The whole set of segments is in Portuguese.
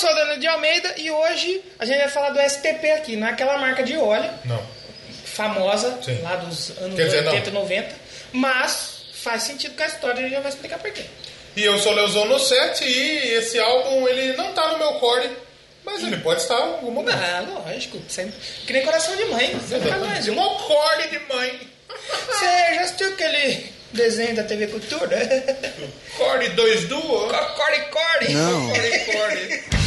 sou o Daniel de Almeida e hoje a gente vai falar do STP aqui, não é aquela marca de óleo Não. famosa Sim. lá dos anos Quer dizer, 80 e não. 90, mas faz sentido com a história e a gente já vai explicar por quê. E eu sou Leozão no 7 e esse álbum ele não tá no meu core, mas ele pode estar em algum momento. Ah, lógico, sempre. Que nem coração de mãe. Mais um. Um core de mãe. Você já assistiu aquele desenho da TV Cultura? Core 2 duo. Core, core. Não. Core, core.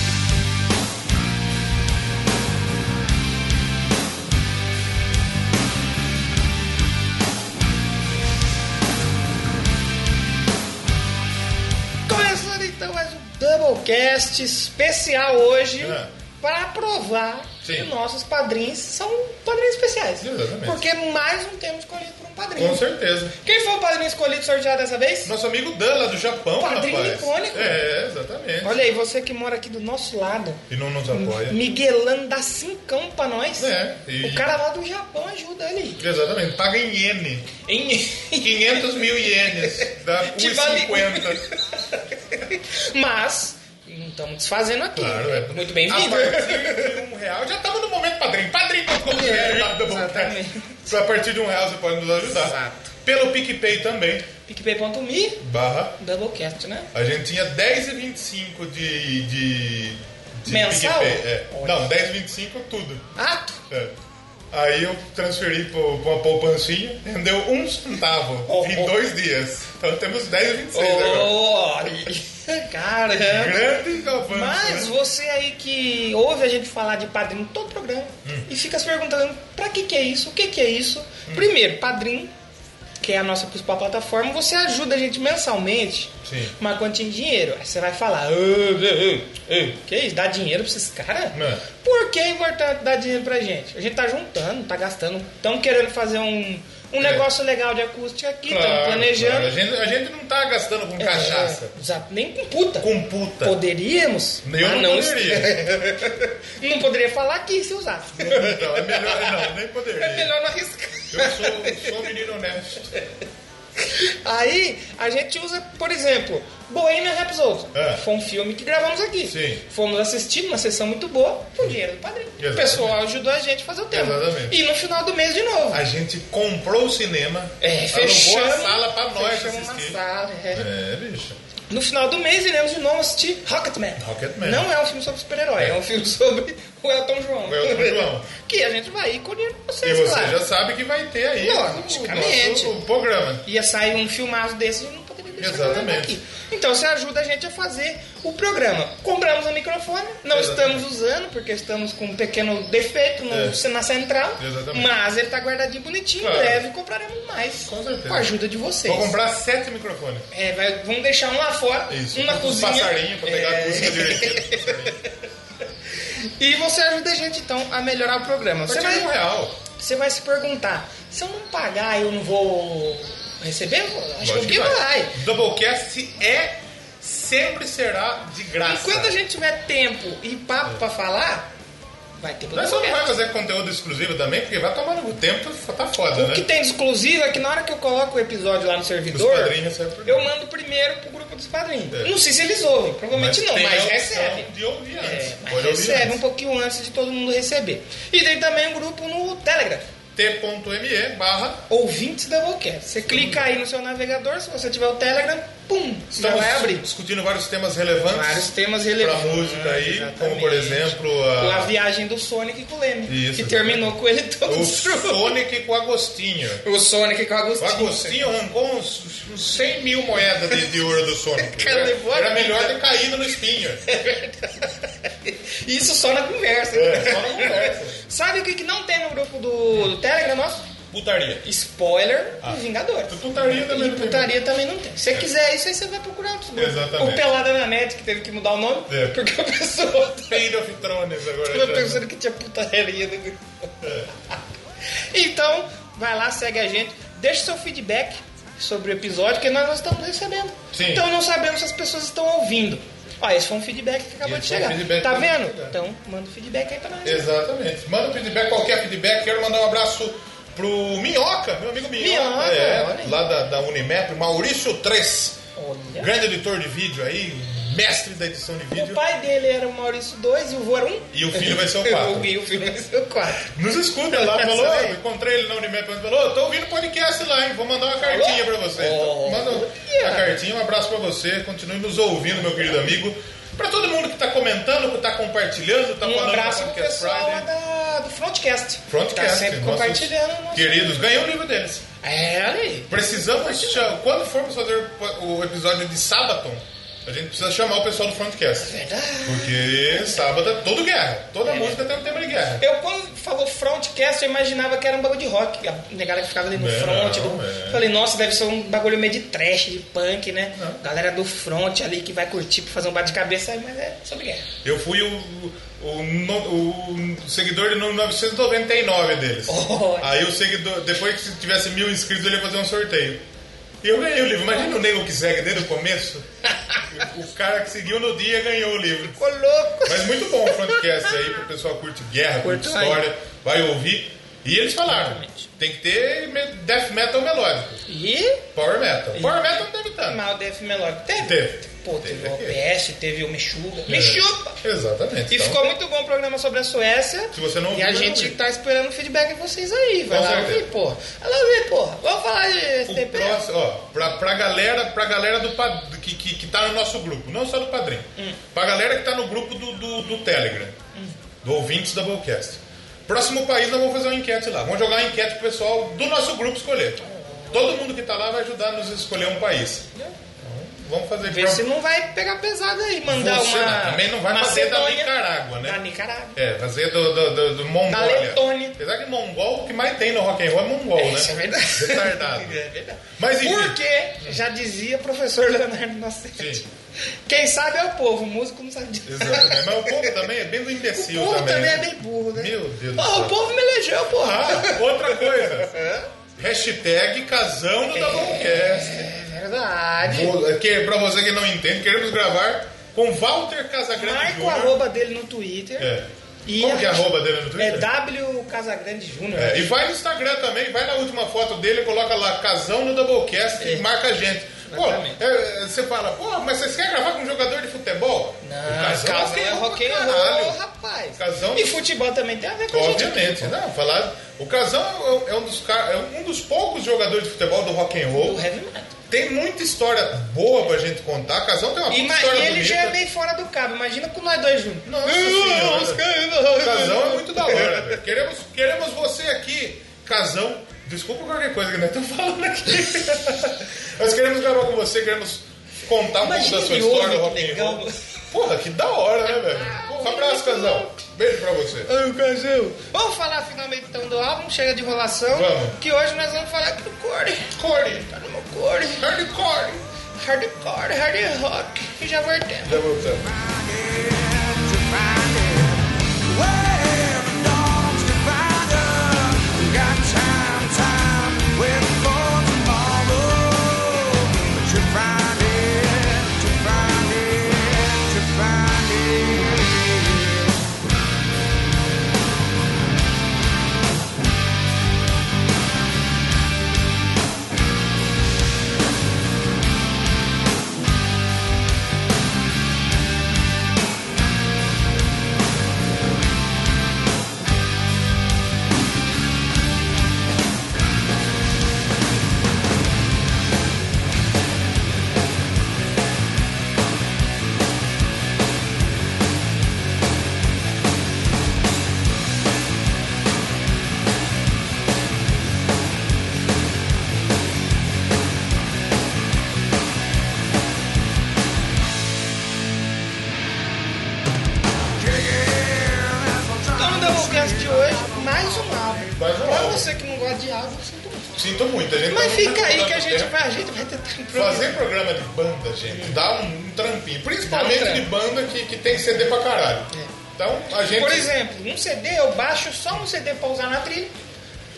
Doublecast especial hoje É. para provar Sim. que nossos padrinhos são padrinhos especiais. Exatamente. Porque mais um tema escolhido por um padrinho. Com certeza. Quem foi o padrinho escolhido sorteado dessa vez? Nosso amigo Dan lá do Japão, Padrinho rapaz. icônico. É, exatamente. Olha aí, você que mora aqui do nosso lado, E não nos apoia. Miguelando dá cincão pra nós. É, e- O cara lá do Japão ajuda ele. Exatamente. Paga em iene. Em... 500 mil ienes. Dá Que vale- 1,50. Mas, não estamos desfazendo aqui. Claro, é. Muito A bem-vindo. partir de um real, já estamos no momento padrinho. Padrinho.com.br, É. Bom. A partir de um real você pode nos ajudar. Exato. Pelo PicPay também, PicPay.me, barra. Doublecast, né? A gente tinha 10,25 de, de, de Mensal? PicPay. É. Não, 10,25 tudo. Ah, É. Aí eu transferi para uma poupancinha, rendeu um centavo Oh, em oh. dois dias. Então temos 10,26 agora. Cara. Grande avanço, Mas né? você aí que ouve a gente falar de padrinho todo programa Hum. e fica se perguntando pra que que é isso, o que que é isso. Hum. Primeiro, padrinho, que é a nossa principal plataforma, você ajuda a gente mensalmente Sim. uma quantia em dinheiro. Aí você vai falar, "Ah, ah, ah, que isso, dá dinheiro pra esses caras? É. Por que é importante dar dinheiro pra gente? A gente tá juntando, tá gastando, estão querendo fazer um, um É. negócio legal de acústica aqui, estamos Claro, planejando. claro. A, gente, a gente não tá gastando com cachaça. É, exato, nem com puta. Com puta. Poderíamos, Eu mas não poderia. não poderia falar aqui se usasse. Não, é melhor. Não, nem poderia. É melhor não arriscar. Eu sou, sou um menino honesto. Aí a gente usa, por exemplo, Bohemian Rhapsody. É. Foi um filme que gravamos aqui. Sim. Fomos assistir uma sessão muito boa com dinheiro do padrinho. O Exatamente. pessoal ajudou a gente a fazer o tema. Exatamente. E no final do mês de novo. A gente comprou o cinema, É, fechamos, a sala pra nós fechamos uma assistir. sala, é. É, bicho. No final do mês iremos de novo assistir Rocketman. Rocketman. Não é um filme sobre super-herói, é. É. um filme sobre o Elton João. O Elton João. que a gente vai o dinheiro de E vocês, você claro. já sabe que vai ter aí o Logicamente. nosso programa. Ia sair um filmaço desse deixar Exatamente. Então você ajuda a gente a fazer o programa. Compramos o microfone, não Exatamente. estamos usando porque estamos com um pequeno defeito no- É. na central, Exatamente. mas ele está guardadinho bonitinho. Claro. Breve compraremos mais. Com certeza. Com a ajuda de vocês. Vou comprar sete microfones. É, vai- vamos deixar um lá fora, Isso. um na Os cozinha. passarinhos pra pegar É. a acústica direitinho. E você ajuda a gente então a melhorar o programa. Você um vai, real. você vai se perguntar: se eu não pagar, eu não vou receber? Acho Lógico que vai. Doublecast é, sempre será de graça. Enquanto a gente tiver tempo e papo pra falar, vai ter Nós só não vai fazer conteúdo exclusivo também, porque vai tomar no tempo, tá foda, O né? que tem de exclusivo é que na hora que eu coloco o episódio lá no servidor, eu mando primeiro pro grupo dos padrinhos. É. Não sei se eles ouvem, provavelmente não, mas a opção recebem. De ouvir antes. É, mas recebe um pouquinho antes de todo mundo receber. E tem também um grupo no Telegram. T.me barra. Ouvintes da Doublecast. Você clica aí no seu navegador, se você tiver o Telegram, pum, Estamos vai abrir. discutindo vários temas relevantes. Vários temas Pra relevantes. música aí, exatamente. como por exemplo a, A viagem do Sonic com o Leme. Isso, que terminou com ele todo o. Sonic com o Agostinho. O Sonic com o O Agostinho. Agostinho arrancou uns, uns 100 mil moedas de, de ouro do Sonic. Cara, a Era melhor ter caído no espinho. Isso só na conversa. É, só na conversa. Sabe o que, que não tem no grupo do, do Telegram nosso? Putaria. Spoiler Ah. do Vingadores. Putaria também E não tem. putaria também não tem. Se você quiser isso, aí você vai procurar outros grupos. Exatamente. O Pelada na Net, que teve que mudar o nome, É. porque a pessoa Fade of Thrones agora. tava pensando que tinha putaria grupo. É. Então, vai lá, segue a gente, deixa seu feedback sobre o episódio que nós não estamos recebendo. Sim. Então não sabemos se as pessoas estão ouvindo. Ó, esse foi um feedback que acabou Esse de um chegar. feedback tá vendo? Então, manda o feedback aí pra nós. Exatamente. Manda um feedback, qualquer feedback. Quero mandar um abraço pro Minhoca, meu amigo Minhoca. Minhoca, é, lá da, da Unimap, Maurício 3. Olha. Grande editor de vídeo aí, mestre da edição de O vídeo. pai dele era o Maurício 2 e o vô era um. E o filho vai ser o 4. E o filho vai ser o 4. Nos escuta lá, falou, aí. encontrei ele na Unimed, falou, tô ouvindo podcast lá, hein? Vou mandar uma cartinha pra você. Oh, Então, manda olha. a cartinha, um abraço pra você, continue nos ouvindo, meu querido amigo. Pra todo mundo que tá comentando, que tá compartilhando, tá Um falando abraço do pro pessoal lá da, do Frontcast. Frontcast, Tá sempre compartilhando. Queridos, ganhou o livro deles. É, olha aí. Precisamos, quando formos fazer o o episódio de Sabaton, a gente precisa chamar o pessoal do Frontcast. Verdade. Porque sábado é todo guerra. Toda música tem um tema de guerra. Eu, quando falou frontcast, eu imaginava que era um bagulho de rock. A negada que ficava ali no Não, front. do- é. Falei, nossa, deve ser um bagulho meio de trash, de punk, né? Galera do front ali que vai curtir pra fazer um bate-cabeça, mas é sobre guerra. Eu fui o, o, no- o seguidor de número 999 deles. Oh. Aí o seguidor, depois que tivesse mil inscritos, ele ia fazer um sorteio. E eu ganhei o livro. Imagina o nego que segue desde o começo. o cara que seguiu no dia ganhou o livro. Ficou louco. Mas muito bom o Frontcast aí, pro pessoal que curte guerra, curte história, vai ouvir. E eles falaram, Exatamente. tem que ter death metal melódico. E Power metal. Power metal não teve tanto. mal Death Melodic teve. Teve. Pô, teve, Teve o. OPS, teve o Mexuga. Me chupa! Exatamente. E Então, ficou muito bom o programa sobre a Suécia. Se você não E ouviu, a vai gente tá esperando o feedback de vocês aí. Vai Com lá ouvir, porra. Vai lá ouvir, porra. Vamos falar de O STP? próximo, ó, pra, pra galera, pra galera do, pad- que, que, que tá no nosso grupo, não só do padrinho, Hum. pra galera que tá no grupo do, do, do Telegram, do ouvintes da Bowcast. Próximo país, nós vamos fazer uma enquete lá. Vamos jogar uma enquete pro pessoal do nosso grupo escolher. Todo mundo que tá lá vai ajudar a nos escolher um país. Vamos fazer Vê pra- se não vai pegar pesado aí. Mandar Você uma. também não vai fazer da. Nicarágua, né? Da Nicarágua. É, fazer do, do, do, do Mongólia. Letônia. Apesar que mongol, o que mais tem no rock and roll é mongol, né? Isso é verdade. Retardado. É verdade. Mas enfim. Porque, já dizia o professor Leonardo Nascente. Sim. Quem sabe é o povo, o músico não sabe disso. Exatamente. Mas o povo também é bem do O imbecil povo também. também é né? bem burro, né? Meu Deus do céu. o povo me elegeu, porra. Ah, outra coisa. Hashtag casão no Doublecast. É verdade. Vou- Que, pra você que não entende, queremos gravar com Walter Casagrande Marca o Jr. arroba dele no Twitter. É. E Como que é arroba dele no Twitter? É W Casagrande Júnior. É, e vai no Instagram também, vai na última foto dele, coloca lá casão no Doublecast e marca a gente. Pô, Exatamente. é, é, você fala, pô, mas vocês querem gravar com um jogador de futebol? Não, o casal, casão é rock and roll, rapaz. Casão- E futebol também tem a ver com. Obviamente, não, falar. O Casão é um dos, ca- é um dos poucos jogadores de futebol do rock and roll. Do heavy metal. Tem muita história boa pra gente contar. Casão tem uma E, puta ma- história e ele bonita. já é bem fora do cabo. Imagina com nós dois juntos. Nossa. O Casão é muito da hora. Queremos, queremos você aqui, Casão. Desculpa qualquer coisa que nós estamos falando aqui. Nós queremos gravar com você, queremos contar um Imagina pouco da sua história ouve, rock que and roll. Porra, que da hora, né, velho? Um abraço, Casão. Beijo pra você. Ai, o Casão. Vamos falar finalmente então do álbum, chega de enrolação. Vamos. Que hoje nós vamos falar aqui do Core. Corey. Tá no meu Core. Hardcore. Hardcore, hard rock. E já voltemos. Já voltamos. Eu sinto muito. Sinto muito, a gente Mas tá fica aí que a tempo. gente vai, a gente vai tentar improvisar. Fazer programa de banda, gente, dá um, um trampinho. Principalmente um de banda que, que tem CD pra caralho. Então, a gente... Por exemplo, um CD, eu baixo só um CD pra usar na trilha.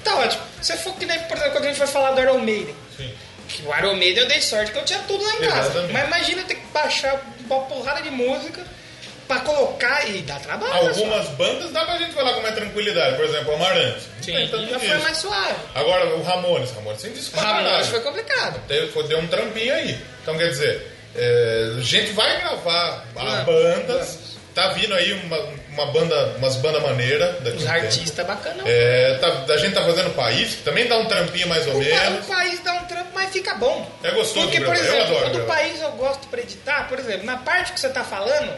Tá ótimo. Se for que nem, por exemplo, quando a gente foi falar do Iron Maiden. Sim. Que O Iron Maiden eu dei sorte que eu tinha tudo lá em casa. Exatamente. Mas imagina eu ter que baixar uma porrada de música pra colocar e dá trabalho. né, Algumas bandas dá pra gente falar com mais tranquilidade. Por exemplo, Amarante. Não Sim, já foi mais suave. Agora, o Ramones. Ramones sem disco Ramones foi complicado. Foi- Deu um trampinho aí. Então, quer dizer, É, a gente vai gravar Vamos, bandas. vamos. Tá vindo aí uma, uma banda, umas bandas maneiras Os artistas bacanas. É, tá- a gente tá fazendo país, que também dá um trampinho mais ou O, pa- menos. o país dá um trampo, mas fica bom. É gostoso Porque, por gravar, eu exemplo, adoro quando o país eu gosto pra editar, por exemplo, na parte que você tá falando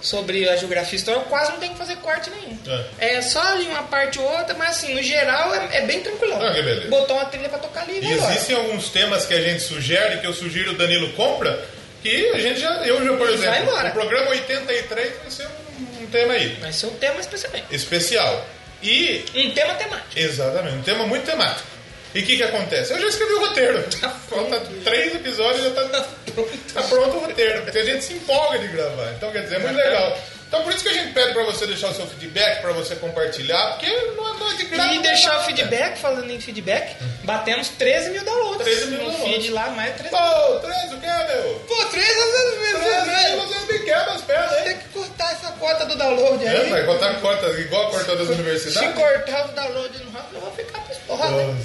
sobre a geografia histórica, eu quase não tem que fazer corte nenhum. É, só ali uma parte ou outra, mas assim, no geral é, é bem tranquilão. Ah, que beleza. Botou uma trilha pra tocar ali e existem alguns temas que a gente sugere, que eu sugiro o Danilo compra, que a gente já, eu já, por Vai exemplo, embora. o programa 83 vai ser um, um tema aí, Vai ser um tema especialmente. especial. E, Um tema temático. exatamente, um tema muito temático. E o que que acontece? Eu já escrevi o roteiro. Falta três episódios e já tá, tá pronto o roteiro. Porque a gente se empolga de gravar. Então, quer dizer, é muito legal. Então, por isso que a gente pede pra você deixar o seu feedback, pra você compartilhar, porque não é, não é de graça. E é deixar o feedback, falando em feedback, batemos 13 mil downloads. 13 mil no downloads. feed lá, mais 13 Pô, três o que, meu? Pô, 13 às vezes Três, velho. vocês me quebram as pernas, hein? Tem que cortar essa cota do download É, aí. vai botar corta, igual cortou das Se universidades? cortar o download no rádio, eu vou ficar pistola.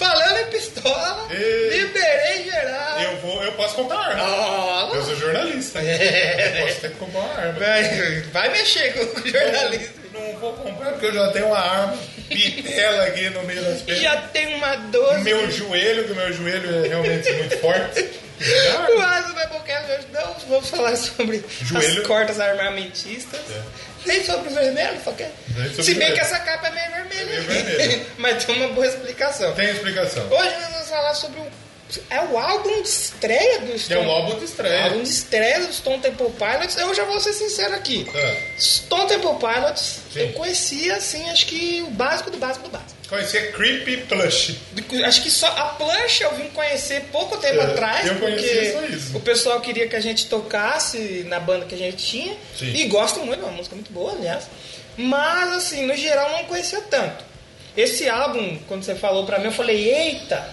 Falando em pistola, E- liberei geral. Eu, vou, eu posso comprar arma. Ó, Eu sou jornalista. Eu posso ter que comprar uma arma. vai, vai mexer com o jornalista. Não vou comprar porque eu já tenho uma arma pitela aqui no meio das pernas. Já tem uma 12. Meu joelho, que o meu joelho é realmente muito forte. O Asa vai hoje. Não vamos falar sobre Joelho. as cortas armamentistas. Nem sobre o vermelho, que... Sobre Se bem vermelho. que essa capa é meio vermelha. É meio vermelha. Mas tem uma boa explicação. Tem explicação. Hoje nós vamos falar sobre o. É o álbum de estreia do É Stone. um álbum de estreia. álbum de estreia do Stone Temple Pilots. Eu já vou ser sincero aqui. É. Stone Temple Pilots, Sim. eu conhecia, assim, acho que o básico do básico do básico. Conhecer Creepy Plush. Acho que só a Plush eu vim conhecer pouco tempo É, atrás, eu porque só isso. o pessoal queria que a gente tocasse na banda que a gente tinha. Sim. E gosto muito, é uma música muito boa, aliás. Mas, assim, no geral não conhecia tanto. Esse álbum, quando você falou pra mim, eu falei, eita,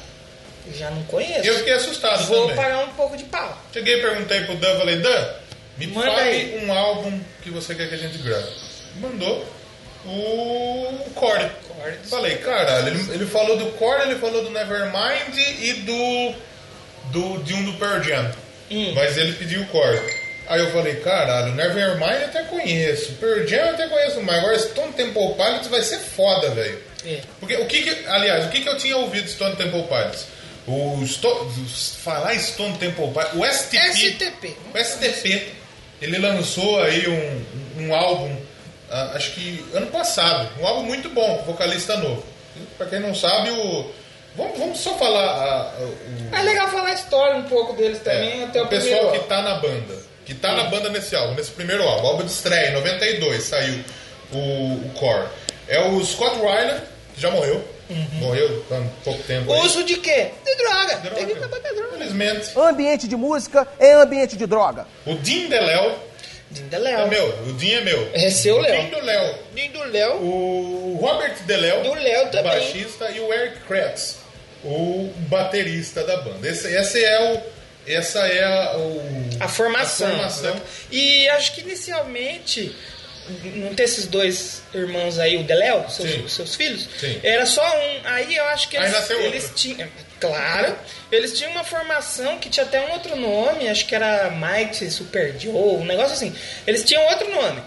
eu já não conheço. Eu fiquei assustado Vou também. pagar um pouco de pau. Cheguei e perguntei pro Dan, falei, Dan, me Manda fale aí. um álbum que você quer que a gente grave. Mandou o Core. Core. Falei, caralho, ele, ele falou do Core, ele falou do Nevermind e do, do de um do Pearl Jam. Hum. Mas ele pediu o Core. Aí eu falei, caralho, Nevermind eu até conheço, Pearl Jam eu até conheço, mas agora Stone Temple Pilots vai ser foda, velho. É. Porque o que, que aliás, o que, que eu tinha ouvido de Stone Temple Pilots? O Sto- falar Stone Temple Pilots, o STP, STP. o STP, ele lançou aí um, um álbum, ah, acho que ano passado, um álbum muito bom, vocalista novo. Pra quem não sabe, o vamos, vamos só falar ah, o, É legal falar a história um pouco deles também, é, até o, o pessoal primeiro que tá na banda, que tá na banda nesse álbum, nesse primeiro álbum, álbum de estreia, em 92 saiu o, o Core. É o Scott Weiler, que já morreu, morreu há pouco tempo. aí. Uso de quê? De droga. Droga. Tem que acabar com a droga. Infelizmente. Ambiente de música é ambiente de droga. O Dean DeLeo Dindeléu. é meu, o Dean é meu. É seu, Léo. Dean do Léo. Din do Léo. O Robert DeLeo, Do Léo o também. baixista, e o Eric Kretz, o baterista da banda. Esse, esse é o, essa é a, o, A formação. a formação. né? E acho que inicialmente, não ter esses dois irmãos aí, o Deléo, seus, seus filhos, Sim. era só um. Aí eu acho que eles, eles tinham. Claro, eles tinham uma formação que tinha até um outro nome, acho que era Mighty Super Joe, um negócio assim. Eles tinham outro nome.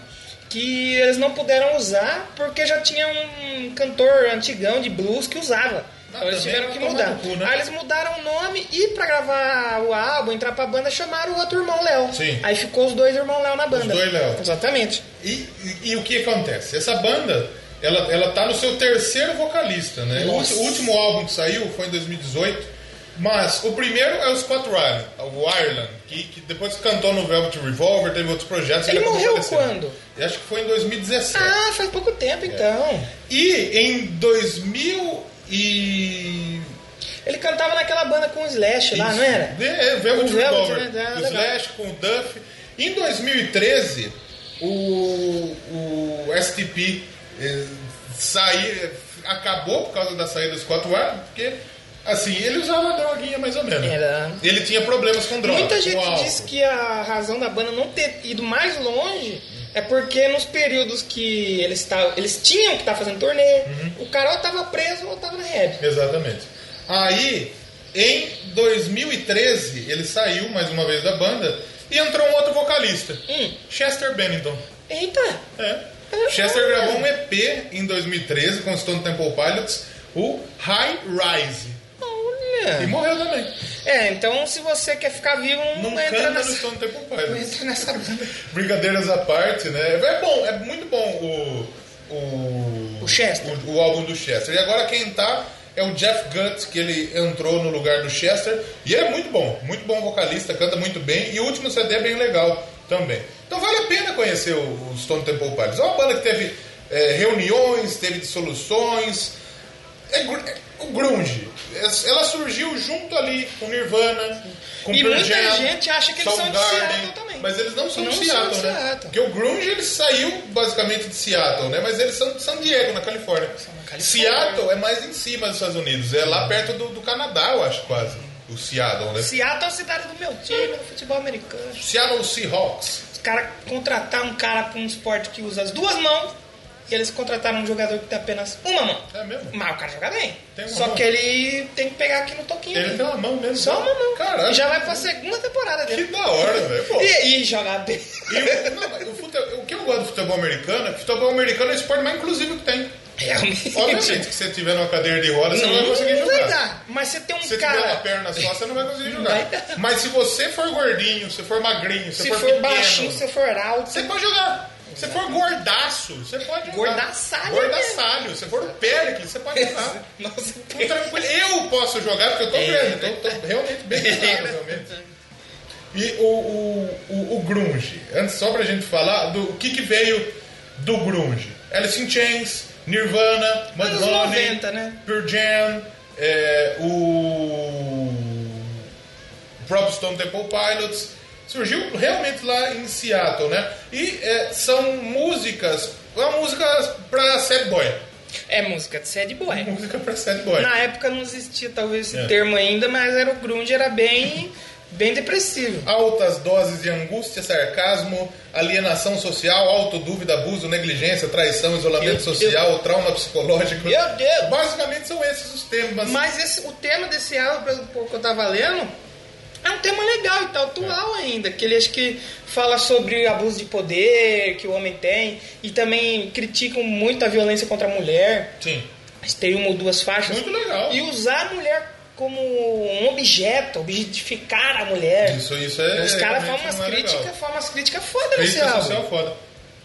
Que eles não puderam usar porque já tinha um cantor antigão de blues que usava. Então eles tiveram que mudar. cu, né? Aí eles mudaram o nome e pra gravar o álbum, entrar pra banda, chamaram o outro irmão Léo. Sim. Aí ficou os dois irmãos Léo na banda. dois Léo. Exatamente. E, e- e o que acontece? Essa banda, ela, ela tá no seu terceiro vocalista, né? O, Nossa. ulti- o último álbum que saiu foi em 2018. Mas o primeiro é o Scott Ryan, o Ireland, que, que depois cantou no Velvet Revolver, teve outros projetos. Ele morreu quando? Eu acho que foi em 2017. Ah, faz pouco tempo então. E em 2000 e... Ele cantava naquela banda com o Slash lá, não era? É, Velvet O Velvet, Revolver. né? Ah, o. Slash com o Duff. Em 2013, o, o STP eh, saiu, acabou por causa da saída do Scott Weiland, porque assim, ele usava droguinha mais ou menos. Era. Ele tinha problemas com droga. Muita gente álcool. diz que a razão da banda não ter ido mais longe é porque nos períodos que eles, tavam, eles tinham que estar fazendo turnê, Uhum. o cara ou tava preso ou tava na rehab. Exatamente. Aí, Em 2013, ele saiu mais uma vez da banda e entrou um outro vocalista, Hum. Chester Bennington. Eita! É. Chester gravou um EP em 2013 com o Stone Temple Pilots, o High Rise. E Olha! morreu também. É, então se você quer ficar vivo, não, Não entra canta no nessa. Stone Temple Não Pilots. entra nessa banda. Brincadeiras à parte, né? É bom, é muito bom o. O, O Chester. O, o álbum do Chester. E agora quem tá é o Jeff Gutt, que ele entrou no lugar do Chester. E é muito bom, muito bom vocalista, canta muito bem. E o último CD é bem legal também. Então vale a pena conhecer o, Stone Temple Pilots. É uma banda que teve é, reuniões, teve dissoluções. É, é o grunge. É- Ela surgiu junto ali com Nirvana, com E Pearl muita Jam, gente acha que eles são de Soundgarden, Seattle também. Mas eles não são Não de são Seattle, de né? Seattle. Porque o grunge ele saiu basicamente de Seattle, né? Mas eles são de San Diego, na Califórnia. na Califórnia. Seattle é mais em cima dos Estados Unidos. É lá perto do, do Canadá, eu acho, quase. O Seattle, né? Seattle é a cidade do meu time no futebol americano. Seattle Seahawks. Os caras contratar um cara pra um esporte que usa as duas mãos e eles contrataram um jogador que tem apenas uma mão. É mesmo? Mas o cara joga bem. Só mão? que ele tem que pegar aqui no toquinho. Ele tem uma mão mesmo. Só uma mão. Caralho. E já vai pra segunda temporada Que dele. da hora, velho. Pô. E, e jogar bem. E o, não, o, fute- o que eu gosto do futebol americano é que o futebol americano é o esporte mais inclusivo que tem. Realmente. Obviamente que se você tiver numa cadeira de roda, você não, vai conseguir jogar. vai dar. Mas você tem um Se você tiver uma cara. perna só, você não vai conseguir jogar. vai. Mas se você for gordinho, se for magrinho, se, Se for, for pequeno, baixinho, se for alto. você pode jogar. Se for gordaço, você pode jogar. Gordaçalho Gordaçalho. Se for o Péricles, você pode jogar. Nossa, tranquilo. Eu posso jogar porque eu tô É. grande, tô, tô realmente bem pesado, realmente. E o, o, o, o grunge, antes só pra gente falar do o que, que veio do grunge. Alice in Chains, Nirvana, Madonna, 90, né? Pearl Jam, é, o o próprio Stone Temple Pilots. Surgiu realmente lá em Seattle, né? E é, são músicas, uma música pra sad boy. É música de sad boy. Música pra sad boy. Na época não existia talvez esse É. termo ainda, mas era o grunge era bem bem depressivo. Altas doses de angústia, sarcasmo, alienação social, autodúvida, abuso, negligência, traição, isolamento Meu social, trauma psicológico. Meu Deus! Basicamente são esses os temas. Mas esse- o tema desse álbum, pelo pouco que eu tava lendo, é um tema legal e tá atual ainda. Que ele acho que fala sobre abuso de poder que o homem tem e também criticam muito a violência contra a mulher. Sim. Mas Tem uma ou duas faixas. Muito legal. E usar a mulher como um objeto, objetificar a mulher. Isso, isso é. Os caras falam umas é críticas, falam umas críticas foda nesse álbum. social foda.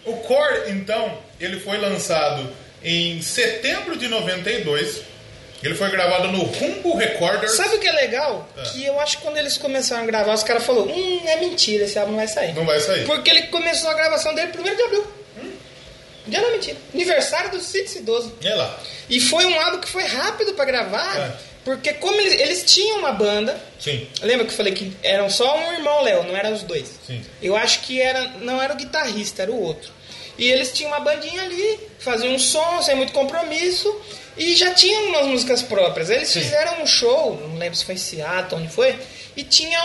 O Core, então, ele foi lançado em setembro de 92. Ele foi gravado no Rumble Recorders. Sabe o que é legal? É. Que eu acho que quando eles começaram a gravar, os caras falaram, hum, é mentira, esse álbum não vai sair. Não vai sair. Porque ele começou a gravação dele 1 de abril. Já não é mentira. Aniversário do Cid Idoso. É lá. E foi um álbum que foi rápido pra gravar, É. porque como eles, eles tinham uma banda, Sim. lembra que eu falei que eram só um irmão Léo, não eram os dois. Sim. Eu acho que era, não era o guitarrista, era o outro. E eles tinham uma bandinha ali, faziam um som sem muito compromisso e já tinham umas músicas próprias. Eles Sim. fizeram um show, não lembro se foi em Seattle, onde foi, e tinha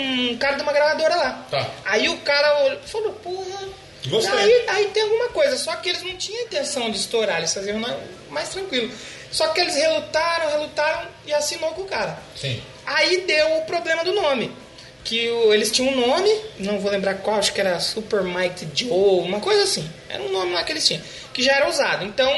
um cara de uma gravadora lá. Tá. Aí o cara olhou- falou, porra. Gostei. Aí, aí tem alguma coisa, só que eles não tinham intenção de estourar, eles faziam mais tranquilo. Só que eles relutaram, relutaram e assinou com o cara. Sim. Aí deu o problema do nome. Que o- eles tinham um nome, não vou lembrar qual, acho que era Super Mighty Joe, uma coisa assim. Era um nome lá que eles tinham, que já era usado. Então,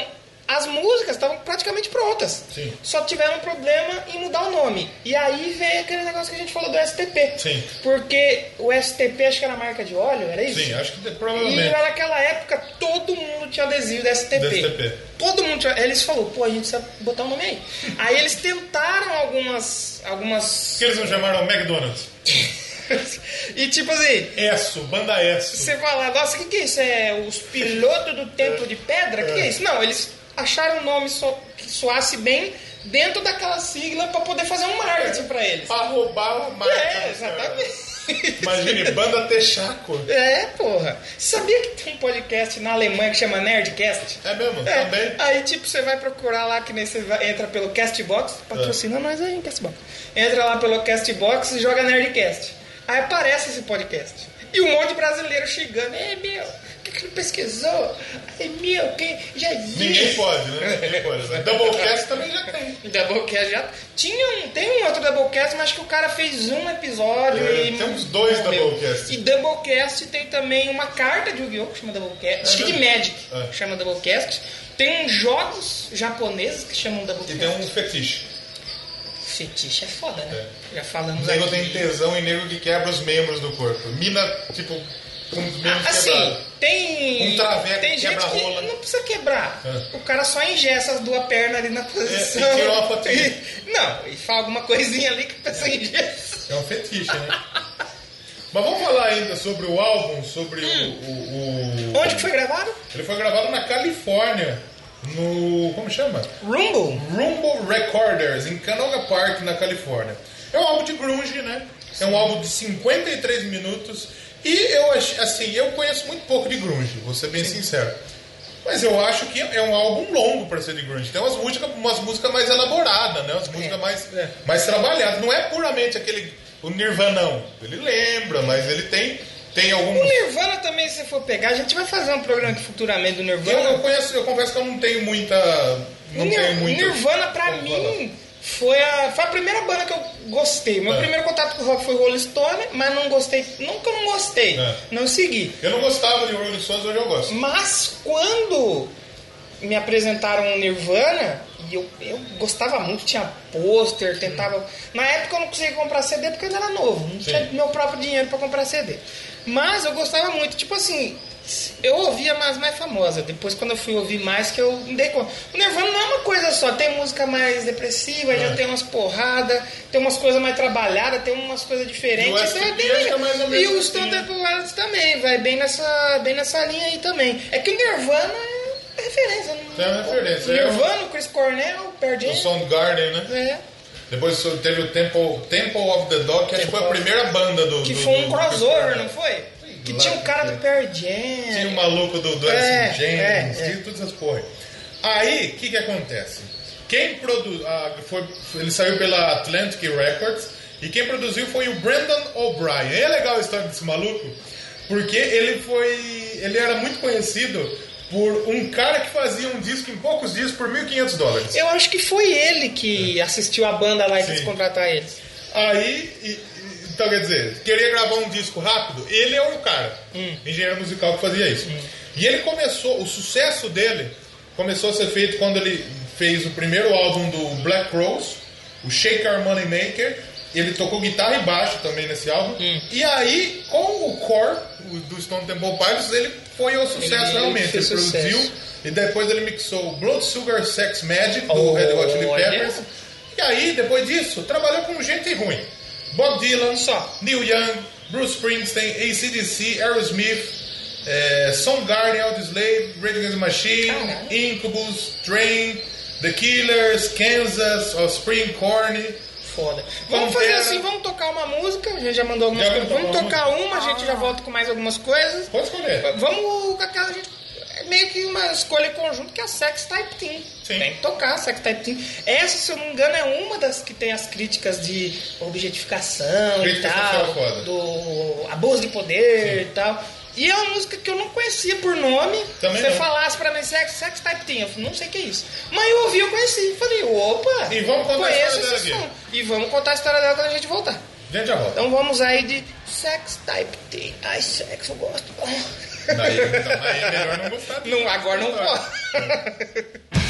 as músicas estavam praticamente prontas. Sim. Só tiveram um problema em mudar o nome. E aí veio aquele negócio que a gente falou do STP. Sim. Porque o STP acho que era marca de óleo, era isso? Sim, acho que E provavelmente. naquela época todo mundo tinha adesivo da STP. Da STP. Todo mundo tinha. Eles falaram, pô, a gente precisa botar o nome aí. aí eles tentaram algumas. algumas. Que eles não chamaram McDonald's? e tipo assim, Esso, banda Esso. você fala, nossa, o que, que é isso? É os pilotos do templo de pedra? O que, que é isso? Não, eles acharam um nome so- que soasse bem dentro daquela sigla pra poder fazer um marketing pra eles. Pra roubar a marca. É, caras. exatamente. Imagine, banda Texaco. É, porra. Sabia que tem um podcast na Alemanha que chama Nerdcast? É mesmo? É, Também. Aí, tipo, você vai procurar lá, que nem você vai- entra pelo Castbox, patrocina nós aí, Castbox. Entra lá pelo Castbox e joga Nerdcast. Aí aparece esse podcast. E um monte de brasileiro xingando. É, meu, o que, que que ele pesquisou? Meu, quem já existe. Ninguém pode, né? Ninguém pode. Doublecast também já tem. Doublecast já. Tinha um, tem um outro Doublecast, mas que o cara fez um episódio É, e. temos dois morreu. Doublecast. E Doublecast tem também uma carta de Yu-Gi-Oh! que chama Doublecast. Acho que de mesmo? Magic É. chama Doublecast. Tem uns jogos japoneses que chamam E Doublecast. tem um fetiche. Fetiche é foda, né? Já O falamos nego aqui. tem tesão em nego que quebra os membros do corpo. Mina, tipo, Assim, tem. Um traveco tem gente que não precisa quebrar. É. O cara só engessa as duas pernas ali na posição. e uma fotinha. E- Não, e fala alguma coisinha ali que a pessoa engessa. É um fetiche, né? Mas vamos falar ainda sobre o álbum, sobre o, o- o- Onde que foi gravado? Ele foi gravado na Califórnia, no. Como chama? Rumble. Rumble Recorders, em Canoga Park, na Califórnia. É um álbum de grunge, né? É um álbum de 53 minutos. E eu acho, assim, eu conheço muito pouco de grunge, vou ser bem sincero. Mas eu acho que é um álbum longo para ser de grunge. Tem umas músicas, umas músicas mais elaboradas, né? Umas músicas mais, é. mais trabalhadas. Não é puramente aquele o Nirvanão. Ele lembra, mas ele tem tem O alguns Nirvana também, se for pegar, a gente vai fazer um programa aqui futuramente do eu, eu Nirvana. conheço, eu confesso que eu não tenho muita O não Nir- tenho muito Nirvana, pra como falar. Foi a, foi a primeira banda que eu gostei. Meu É. primeiro contato com o rock foi Rolling Stone, mas não gostei. Nunca não gostei. É. Não segui. Eu não gostava de Rolling Stones, hoje eu gosto. Mas quando me apresentaram Nirvana, e eu, eu gostava muito, tinha pôster, tentava. Na época eu não conseguia comprar CD porque eu ainda era novo, não tinha Sim. meu próprio dinheiro pra comprar CD. Mas eu gostava muito, tipo assim. Eu ouvia mais mais famosa. Depois, quando eu fui ouvir mais, que eu me dei conta. O Nirvana não é uma coisa só. Tem música mais depressiva, É. já tem umas porradas, tem umas coisas mais trabalhadas, tem umas coisas diferentes. E o então é bem legal. é E menos o assim, Stone né? Temple Pilots também, vai bem nessa, bem nessa linha aí também. É que o Nirvana é referência. não- É uma referência, O é Nirvana, o Chris Cornell, Pearl O. Soundgarden, né? É, Depois teve o Temple, Temple of the Dog, que acho que foi a primeira banda do. que do- foi um crossover, não foi? Que tinha o que cara é. do Pearl Jam. Tinha o maluco do, do É, Chains, é, é. tinha todas essas porra. Aí, o que que acontece? Quem produziu. foi, ele saiu pela Atlantic Records e quem produziu foi o Brandon O'Brien. É legal a história desse maluco, porque ele foi. Ele era muito conhecido por um cara que fazia um disco em poucos dias por 1.500 dólares. Eu acho que foi ele que assistiu a banda lá e Sim. quis contratar eles. Aí, e- então quer dizer, queria gravar um disco rápido, ele é o cara, engenheiro musical que fazia isso. E ele começou, o sucesso dele começou a ser feito quando ele fez o primeiro álbum do Black Rose, o Shake Our Money Maker. Ele tocou guitarra e baixo também nesse álbum. E aí, com o core o- do Stone Temple Pilots, ele foi ao sucesso Ele realmente. Ele produziu sucesso. e depois ele mixou Blood Sugar Sex Magic do Red Hot Chili Olha. Peppers. E aí, depois disso, trabalhou com gente ruim. Bob Dylan, Só. Neil Young, Bruce Springsteen, ACDC, Aerosmith, é, Soundgarden, Audioslave, Rage Against the Machine. Incubus, Train, The Killers, Kansas, Offspring, Korn. Foda. Vamos fazer assim, vamos tocar uma música. A gente já mandou algumas Já coisas. Vamos tocar uma, a gente já volta com mais algumas coisas. Pode escolher. Vamos com aquela gente. É meio que uma escolha conjunta que é a Sex Type Team. Sim. Tem que tocar a Sex Type Team. Essa, se eu não me engano, é uma das que tem as críticas de objetificação e tal. foda. Do abuso de poder e tal. E é uma música que eu não conhecia por nome. Também Se você não. falasse pra mim Sex, sex Type Team, eu falei, não sei o que é isso. Mas eu ouvi, eu conheci. Falei, opa! E vamos contar a conheço história esse som. E vamos contar a história dela quando a gente voltar. A gente já volta. Então vamos aí de Sex Type Team. Ai, sexo, eu gosto. Daí, então, aí é melhor não gostar. Não, agora não pode.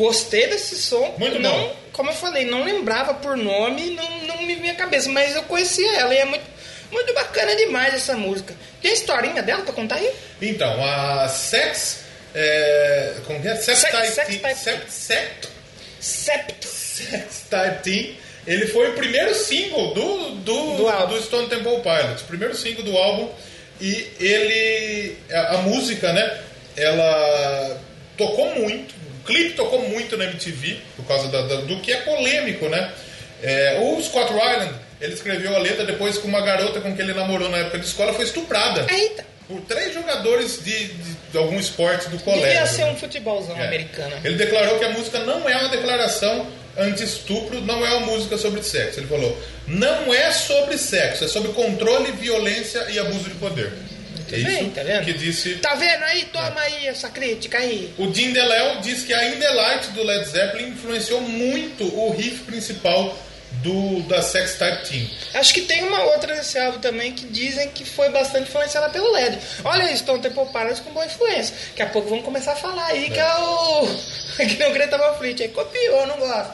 Gostei desse som. Muito não, bom. Como eu falei, não lembrava por nome, não, não me vinha à cabeça, mas eu conhecia ela e é muito, muito bacana demais essa música. Tem a historinha dela pra contar aí? Então, a Sex. É, como que é? Sex Sex- Type Sex Team- Type- Sex- Sex- Septo. Sex Type Team. Ele foi o primeiro single do, do, Do do Stone Temple Pilots, o primeiro single do álbum. E ele. A, a música, né? Ela tocou muito, clipe tocou muito na MTV, por causa da- da- do que é polêmico, né? É, o Scott Ryland, ele escreveu a letra depois que uma garota com quem ele namorou na época de escola foi estuprada Eita. por três jogadores de, de- de algum esporte do colégio. Devia ser um futebolzão É. americano. Ele declarou que a música não é uma declaração anti-estupro, não é uma música sobre sexo. Ele falou: não é sobre sexo, é sobre controle, violência e abuso de poder. É isso bem, tá vendo? que disse. Tá vendo aí? Toma aí essa crítica aí. O Jim DeLeo diz que a In The Light do Led Zeppelin influenciou muito o riff principal do, da Sex Type Team. Acho que tem uma outra nesse álbum também que dizem que foi bastante influenciada pelo LED. Olha aí, Stone Temple Pilots com boa influência. Daqui a pouco vamos começar a falar aí que é o... que nem o Greta Van Fleet aí. Copiou, não gosto.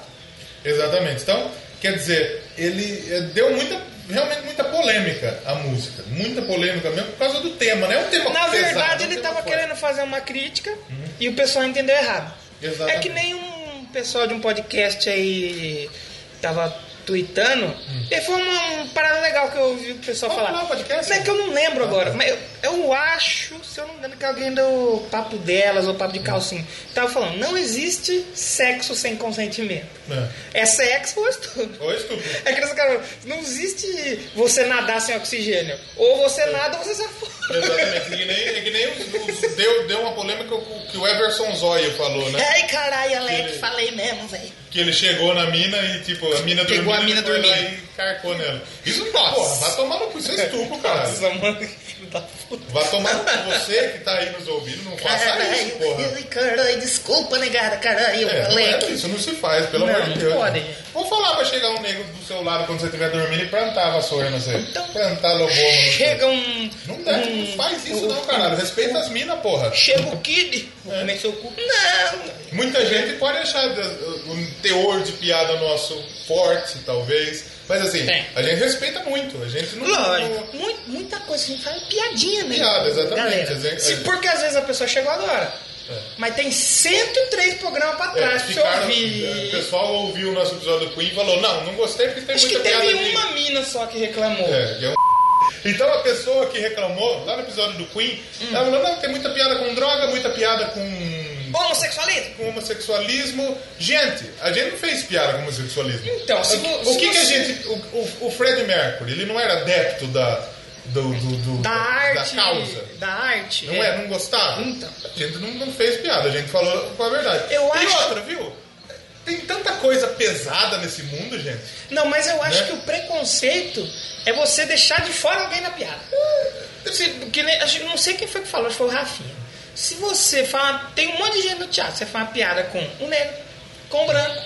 Exatamente. Então, quer dizer, ele eh, deu muita, realmente muita polêmica a música. Muita polêmica mesmo por causa do tema, né? É um tema Na pesado, verdade, é um ele tema tava forte. querendo fazer uma crítica e o pessoal entendeu errado. Exatamente. É que nem um pessoal de um podcast aí tava tweetando. E foi uma, uma parada legal que eu ouvi o pessoal falar. que é o podcast? Não é que eu não lembro agora, tá. mas eu, eu acho, se eu não me engano, que alguém do papo delas ou papo de calcinha tava falando, não existe sexo sem consentimento. É. É sexo ou estupro. Ou estúpido. É que cara, não existe você nadar sem oxigênio. Ou você nada ou você se afoga. Exatamente. É que nem, é que nem os- os- deu, deu uma polêmica que o Everson Zóio falou, né? Ai, caralho, Alex, Ele- falei mesmo, velho. Que ele chegou na mina e, tipo, a mina Pegou dormindo, a mina ele foi lá dormindo. e carcou nela. Isso, porra, vai tomar no cu, isso é estupro, cara. Nossa, mano, puta. Vai tomar no cu você que tá aí nos ouvindo, não faça isso, porra. Ai, caralho, desculpa, negada, caralho, É, não é, isso não se faz, pelo amor de não Deus. pode. Vou falar pra chegar um negro do seu lado quando você estiver dormindo e plantar a vassoura, não sei. Então- plantar sei. Chega um. Não dá, um- não faz isso não, caralho. Respeita as minas, porra. Chega o Kid, É. comer seu cu. Não! Muita gente pode achar uh, um teor de piada nosso forte, talvez. Mas assim, Tem. a gente respeita muito. A gente não. Lógico, mu- muita coisa que a gente fala é piadinha, né? Piada, exatamente. Galera, gente- se, porque às vezes a pessoa chegou agora. É. Mas tem 103 programas pra É, trás pra você ficaram- ouvir. O pessoal ouviu o nosso episódio do Queen e falou: Não, não gostei porque tem Acho que muita teve piada de- uma mina só que reclamou. É, que é um Então a pessoa que reclamou, lá no episódio do Queen, Hum. ela falou, não, tem muita piada com droga, muita piada com, Homossexualismo? com homossexualismo. Gente, a gente não fez piada com homossexualismo. Então, se o, o que, que a você- gente. O, o, o Fred Mercury, ele não era adepto da, do, do- do- Da arte. da causa. Da arte. Não é. é, não gostava? Então. A gente não, não fez piada, a gente falou com a verdade. Eu e acho- outra, viu? Tem tanta coisa pesada nesse mundo, gente. Não, mas eu acho Né? que o preconceito é você deixar de fora alguém na piada. Se, que nem- não sei quem foi que falou, acho que foi o Rafinha. Se você fala. Tem um monte de gente no teatro, você faz uma piada com o negro, com o branco,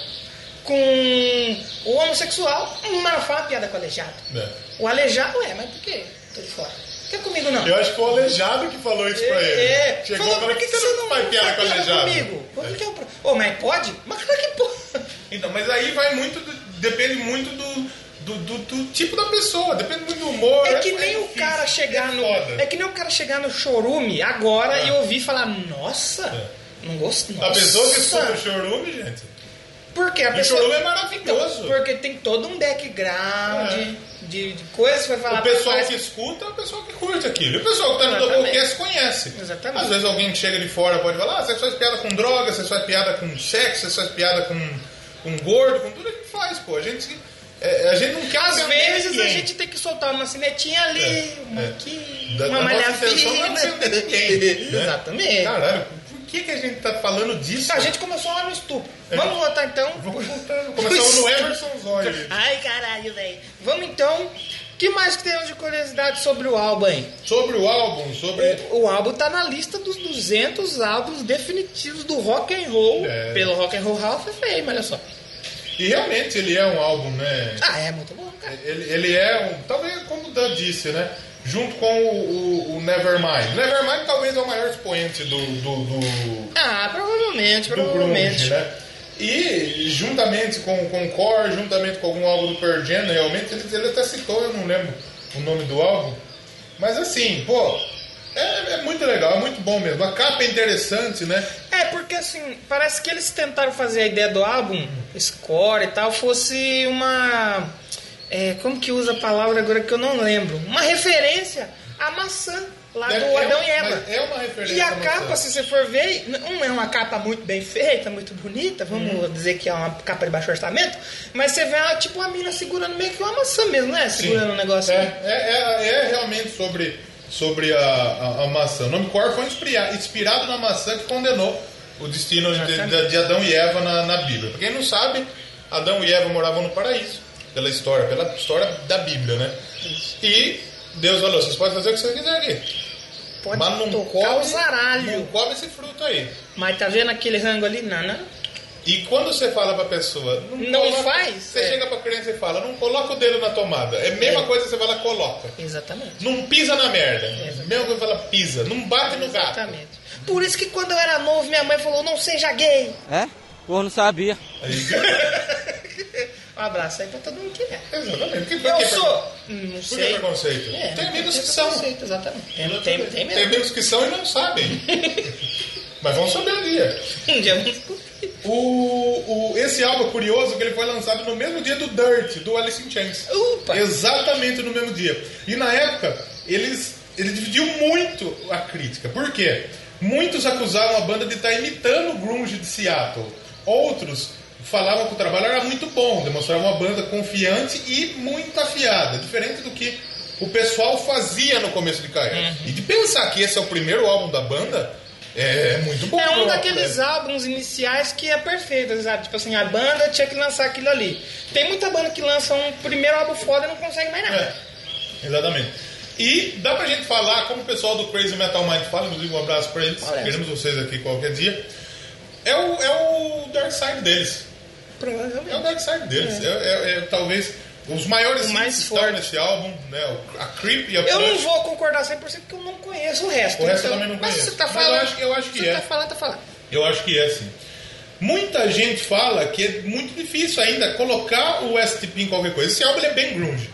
com o homossexual, mas não fala uma piada com o aleijado. É. O aleijado é, mas por quê? Tô de fora. Por que comigo não? Eu acho que foi o Aleijado que falou isso pra ele. É, Chegou falou, e falou, por que, que você não faz piada com o Aleijado? comigo? Por que que eu... Ô, mas pode? Mas claro que pode. Então, mas aí vai muito, do- depende muito do, do, do- do tipo da pessoa, depende muito do humor. É que nem o difícil, cara chegar é no. É que nem o cara chegar no chorume agora É. e ouvir falar, nossa, É. não gosto. A Nossa. pessoa que escuta o chorume, gente, Por quê? A o pessoa. chorume é maravilhoso. Então, porque tem todo um background É. de, de coisas que vai falar O pessoal que escuta é o pessoal que curte aquilo. E o pessoal que tá no. Doublecast conhece. Exatamente. Às vezes alguém que chega de fora pode falar, ah, você faz piada com droga, você faz piada com sexo, você faz piada com, com gordo, com tudo a gente faz, pô. A gente, é, a gente não quer Às vezes a gente tem que soltar uma cinetinha ali, É, uma é. aqui, Da- uma a malha nossa intenção não é né? Exatamente. Caralho, por que, que a gente tá falando disso? A gente começou lá no estupro. É. Vamos voltar então. Vamos voltando. Começamos no Emerson Zóio. Ai, caralho, velho. Vamos então. O que mais que temos de curiosidade sobre o álbum aí? Sobre o álbum, sobre. O álbum tá na lista dos 200 álbuns definitivos do rock and roll É. pelo Rock and Roll Hall of Fame, olha só. E realmente ele é um álbum, né? Ah, é muito bom, cara. Ele, ele é um. Talvez como o Dan disse, né? junto com o, o, o Nevermind. Nevermind talvez é o maior expoente do, do, do, Ah, provavelmente, do provavelmente. grunge, né? E juntamente com, com o Core, juntamente com algum álbum do Pearl Jam, realmente, ele, ele até citou, eu não lembro o nome do álbum. Mas assim, pô, é, é muito legal, é muito bom mesmo. A capa é interessante, né? É, porque assim, parece que eles tentaram fazer a ideia do álbum, score e tal, fosse uma. é, como que usa a palavra agora que eu não lembro? Uma referência à maçã lá É- do é Adão uma- e Eva. é uma referência E a à maçã. capa, se você for ver, não é uma capa muito bem feita, muito bonita, vamos Uhum. dizer que é uma capa de baixo orçamento, mas você vê ela, tipo uma mina segurando meio que uma maçã mesmo, né? Segurando um negócio. É, é, é, é realmente sobre, sobre a, a, a maçã. O nome Core foi inspira- inspirado na maçã que condenou o destino de, de- de Adão e Eva na, na Bíblia. Pra quem não sabe, Adão e Eva moravam no paraíso, pela história, pela história da Bíblia, né? E Deus falou: vocês podem fazer o que vocês quiserem aqui. Pode Mas não tocar come, não come esse fruto aí. Mas tá vendo aquele rango ali? Não, não. E quando você fala pra pessoa, não, Não coloca- faz? Você É. chega pra criança e fala, não coloca o dedo na tomada. É a mesma É. coisa que você fala, coloca. Exatamente. Não pisa na merda. Mesmo que fala pisa. Não bate no gato. Exatamente. Por isso que quando eu era novo, minha mãe falou, não seja gay. É? Pô, não sabia. Um abraço aí pra todo mundo que é. Exatamente. Que, Eu que- sou. Não Por que sei. preconceito? É, tem amigos tem que são. preconceito, Exatamente. Tem, tem, tem Tem mesmo. amigos que são e não sabem. Mas vão saber um dia. Um dia vamos descobrir. O, o, esse álbum é curioso que ele foi lançado no mesmo dia do Dirt, do Alice in Chains. Upa! Exatamente no mesmo dia. E na época, eles, ele dividiu muito a crítica. Por quê? Muitos acusavam a banda de estar imitando o grunge de Seattle. Outros falavam que o trabalho era muito bom, demonstravam uma banda confiante e muito afiada, diferente do que o pessoal fazia no começo de carreira. Uhum. E de pensar que esse é o primeiro álbum da banda, é muito bom. É um daqueles né? álbuns iniciais que é perfeito, sabe? Tipo assim, a banda tinha que lançar aquilo ali. Tem muita banda que lança um primeiro álbum foda e não consegue mais nada. É, exatamente. E dá pra gente falar, como o pessoal do Crazy Metal Mind fala, inclusive um abraço pra eles, Olha. queremos vocês aqui qualquer dia. É o, é o Dark Side deles. É o Provavelmente. Dark Side deles. É, é- é talvez os maiores O mais estão forte. nesse álbum, né? O- A Creep e a Eu não Punch. vou concordar 100% porque eu não conheço o resto. O resto eu Então, também não mas conheço. você tá Mas falando. eu acho que- eu acho que você é. tá falando, tá falando. Eu acho que é assim. Muita gente fala que é muito difícil ainda colocar o STP em qualquer coisa. Esse álbum é bem grunge.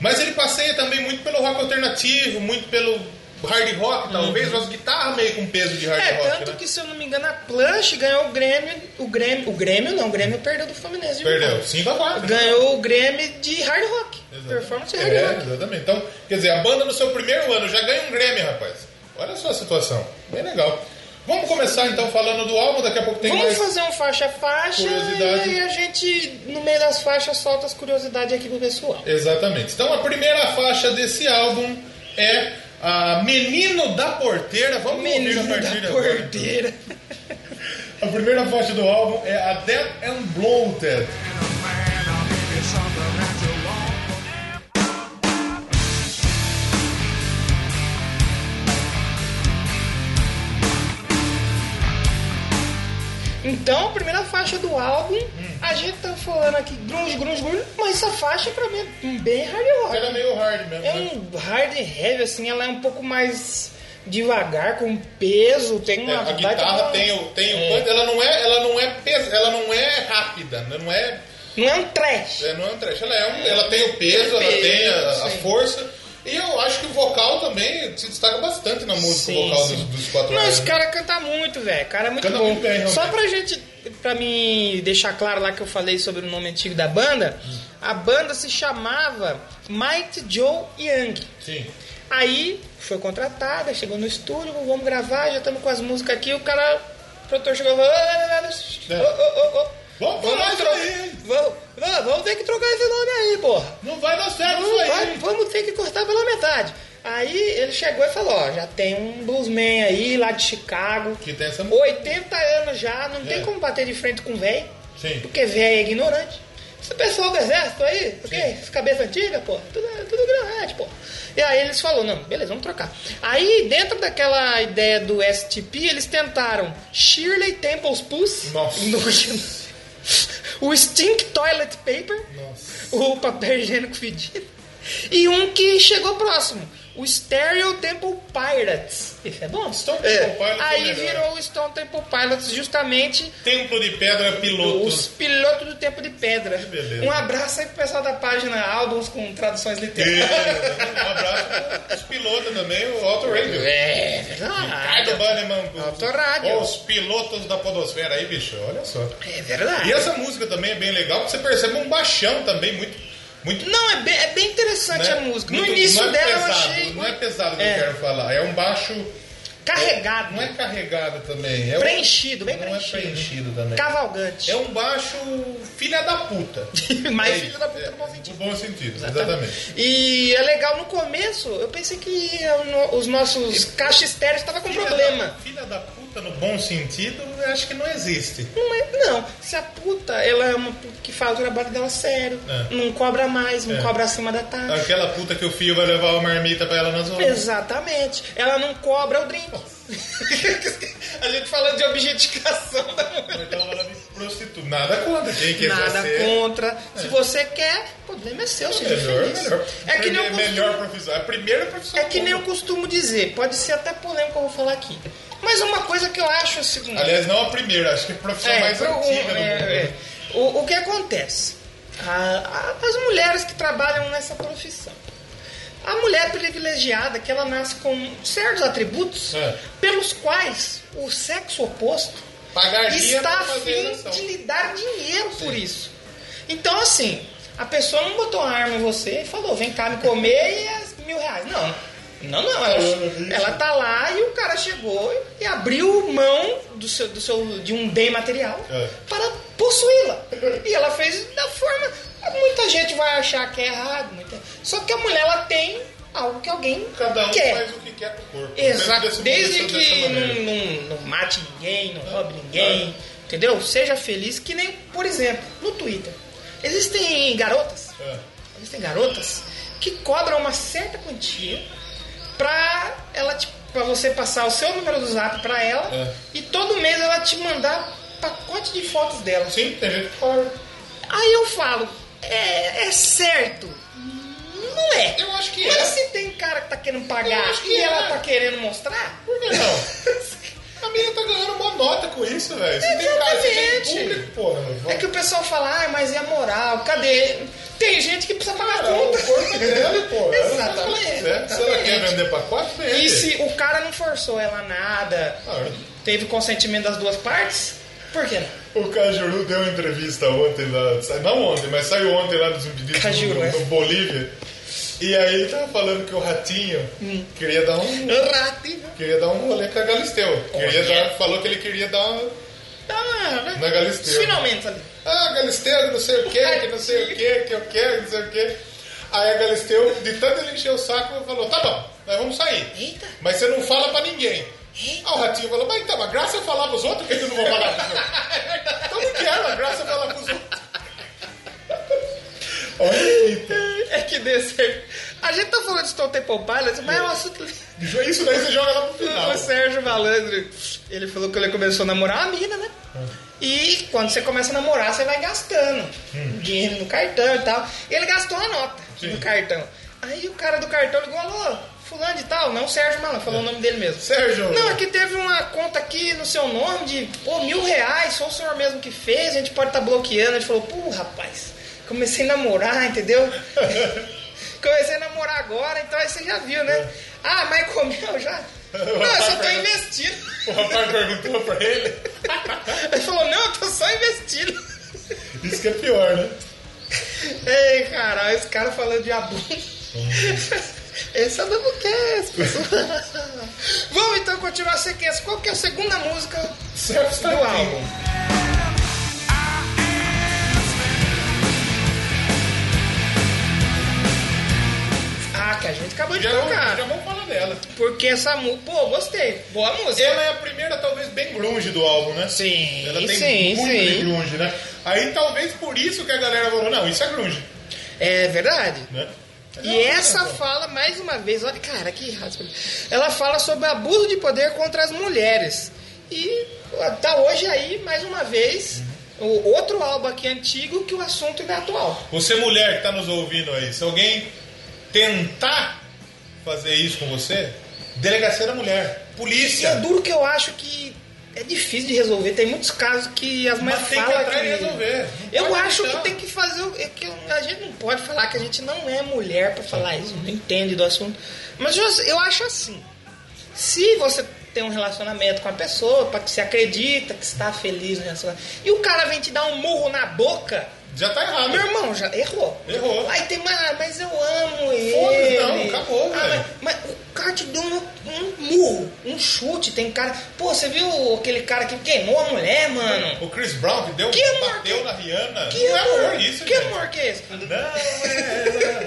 Mas ele passeia também muito pelo rock alternativo, muito pelo hard rock, talvez, as guitarras meio com peso de hard Uhum. É, rock. tanto né? que se eu não me engano, a Plush ganhou o Grêmio. O Grêmio. O Grêmio não, o Grêmio perdeu do Fluminense. de Perdeu. 5 a 4. Ganhou o Grêmio de hard rock. Performance hard É, rock. exatamente. Então, quer dizer, a banda no seu primeiro ano já ganha um Grammy, rapaz. Olha só a situação. Bem legal. Vamos começar então falando do álbum, daqui a pouco tem Vamos mais. fazer um faixa a faixa Curiosidade. e a gente, no meio das faixas, solta as curiosidades aqui pro pessoal. Exatamente. Então a primeira faixa desse álbum é a Menino da Porteira. Vamos Menino ouvir a partir da agora. porteira. A primeira faixa do álbum é a Dead and Bloated. Então, a primeira faixa do álbum, a gente tá falando aqui grunge, grunge, grunge, mas essa faixa pra mim é bem hard rock. Ela é meio hard mesmo. É né? um hard heavy, assim, ela é um pouco mais devagar, com peso, tem É, uma... a baita guitarra uma- tem o, tem o É. ela não é, ela não é pes, ela não é rápida, né? não é, Não é um trash. é, não é um trash, ela, é um, ela tem o peso, Tem ela tem a, a força. E eu acho que o vocal também se destaca bastante na música, Sim, o vocal sim. dos, dos quatro Não, esse cara canta muito, velho. O cara é muito Canta bom. muito bem. Só pra gente, pra mim deixar claro lá que eu falei sobre o nome antigo da banda, a banda se chamava Mighty Joe Young. Sim. Aí foi contratada, chegou no estúdio, vamos gravar, já estamos com as músicas aqui. O cara, o produtor chegou e falou: É. "Ô, ô, ô, ô, Vamos Vamos, falar isso trocar, aí. vamos, não, vamos ter que trocar esse nome aí, porra. Não vai dar certo Não isso aí. vai, vamos ter que cortar pela metade. Aí ele chegou e falou: Ó, já tem um bluesman aí lá de Chicago, Que tem essa música. 80 anos já, não tem É. como bater de frente com velho, Sim. porque velho é ignorante. Esse pessoal do exército aí, ok? Essa cabeça antiga, pô, tudo, tudo ignorante, pô. E aí eles falaram, não, beleza, vamos trocar. Aí, dentro daquela ideia do STP, eles tentaram Shirley Temple's Pussy, Nossa. no- o Stink Toilet Paper, Nossa. o papel higiênico fedido, e um que chegou próximo, o Stereo Temple Pirates. Esse é bom? Stone Temple Pilots é Aí virou o Stone Temple Pilots justamente Templo de Pedra Piloto. os pilotos do Tempo de Pedra. beleza. Um abraço aí pro pessoal da página Álbuns com traduções E, literais. um abraço pros pilotos também, o Auto Radio. É Ricardo verdade. Bannerman. Autorádio. Os pilotos da podosfera aí, bicho, olha só. É verdade. E essa música também é bem legal, porque você percebe um baixão também muito... muito Não, é bem, é bem interessante né? a música. No Muito- início é dela pesado, eu achei Não é pesado que É. eu quero falar, é um baixo... carregado, Não é carregado também. É preenchido, bem não preenchido. é preenchido também. Cavalgante. É um baixo filha da puta. Mais É isso, da puta é, no bom sentido. No bom sentido, exatamente. E é legal no começo, eu pensei que os nossos caixas estéreos estavam com Filha problema. Da, filha da puta no bom sentido, eu acho que não existe. Não, é, não, se a puta, ela é uma puta que faz o trabalho dela sério, É. não cobra mais, não É. cobra acima da taxa. Aquela puta que o filho vai levar uma marmita pra ela na zona. Exatamente. Ela não cobra o drink. a gente falando de objetificação da mulher. Então ela prostituta. Nada contra quem quiser Nada ser. contra. Se você quer, o problema é seu, seja Melhor, feliz. melhor. É que nem eu melhor costumo, profissão. É a primeira profissão. é que nem eu costumo dizer, pode ser até polêmico que eu vou falar aqui. Mas uma coisa que eu acho é seguinte. Aliás, não a primeira, acho que a profissão É, mais antiga do é, mundo. é. O, o que acontece? A- a- as mulheres que trabalham nessa profissão. A mulher privilegiada, que ela nasce com certos atributos É. pelos quais o sexo oposto Pagaria está a fim de lhe dar dinheiro por isso. Então, assim, a pessoa não botou uma arma em você e falou, vem cá me comer e é mil reais. Não. Não, não. Ela, ela tá lá e o cara chegou e abriu mão do seu, do seu, de um bem material É. para possuí-la. E ela fez da forma. Muita gente vai achar que é errado. muita- Só que a mulher ela tem algo que alguém Cada um quer. faz o que quer com o corpo. Exato. Desde que não, não- não mate ninguém, não roube ninguém, entendeu? Seja feliz, que nem, por exemplo, no Twitter. Existem garotas, É. existem garotas que cobram uma certa quantia pra ela te, pra você passar o seu número do zap pra ela É. e todo mês ela te mandar pacote de fotos dela. Sim, tem gente. Aí eu falo, é, é certo? Não é. Eu acho que Mas é. se tem cara que tá querendo pagar e é. ela tá querendo mostrar, Por que não? A menina tá ganhando uma nota com isso, velho. Você tem cara, você tem Exatamente. público, porra. É que o pessoal fala, ah, mas e a moral? Cadê? Tem gente que precisa pagar Cara, conta. o corpo é pô. Que ela Exatamente. Se ela quer vender pacote, vende. E se o cara não forçou ela nada, Ah, teve consentimento das duas partes, por que não? O Cajuru deu uma entrevista ontem lá, não ontem, mas saiu ontem lá vídeos Cajuru, no, é. no Bolívia. E aí ele tava falando que o Ratinho Hum. queria dar um Ratinho. queria dar um rolê com a Galisteu. Queria dar, falou que ele queria dar uma, Ah, na Galisteu. Finalmente ali. Ah, Galisteu, não sei o que, que não sei o que, que eu quero, não sei o que. Aí a Galisteu, de tanto ele encher o saco, falou, tá bom, nós vamos sair. Eita. Mas você não fala pra ninguém. Eita. Aí o Ratinho falou, mas então, a graça é falar pros outros, que eu não vou falar pros outros? então não quero, a graça é falar pros outros. Olha, eita. É que desse. A gente tá falando de Stone Temple Pilots, mas é um assunto. Isso daí você joga lá pro final. O Sérgio Malandro, ele falou que ele começou a namorar uma mina, né? E quando você começa a namorar, você vai gastando dinheiro no cartão e tal. E ele gastou a nota Sim. no cartão. Aí o cara do cartão ligou, alô, fulano de tal, não Sérgio Malandro, falou o nome dele mesmo. Sérgio. Não, aqui teve uma conta aqui no seu nome de pô, mil reais, só o senhor mesmo que fez, a gente pode estar bloqueando. Ele falou, pô, rapaz, comecei a namorar, entendeu? comecei a namorar agora, então aí você já viu, né? Ah, mas comeu já? Não, eu só tô investindo. O rapaz perguntou pra ele. Ele falou, não, eu tô só investindo. Isso que é pior, né? Ei, cara, esse cara falando de abuso. Esse é o Doublecast, pessoal. Vamos então continuar a sequência. Qual que é a segunda música Self do álbum? Ah, que a gente acabou de Já, tocar. já vamos falar dela. Porque essa música. Pô, gostei. Boa música. Ela é a primeira, talvez, bem grunge do álbum, né? Sim, Ela tem sim, muito de sim. grunge, né? Aí talvez por isso que a galera falou, não, isso é grunge, É verdade. né? E Não, essa não, fala, mais uma vez, olha, cara, que raspa. Ela fala sobre abuso de poder contra as mulheres. E tá hoje aí, mais uma vez, o outro álbum aqui antigo que o assunto é atual. Você mulher que tá nos ouvindo aí, se alguém tentar fazer isso com você, delegacia da mulher, E polícia. é duro que eu acho que é difícil de resolver. Tem muitos casos que as mulheres Mas tem que falam atrás e resolver. Não Eu acho deixar. que tem que fazer. É que a gente não pode falar que a gente não é mulher pra falar isso, não entende do assunto. Mas eu, eu acho assim: se você tem um relacionamento com a pessoa, para que você acredita que está feliz no relacionamento, e o cara vem te dar um murro na boca. Já tá errado. Meu irmão, já errou. Errou. Aí tem, mas, mas eu amo ele. Foda-se, não, acabou, Ah, velho. mas, mas o cara te deu um, um murro, um chute. Tem cara. Pô, você viu aquele cara que queimou a mulher, mano? O Chris Brown que deu Que amor bateu que- na Rihanna. Que não amor, é amor isso, que gente. amor que é esse? Não era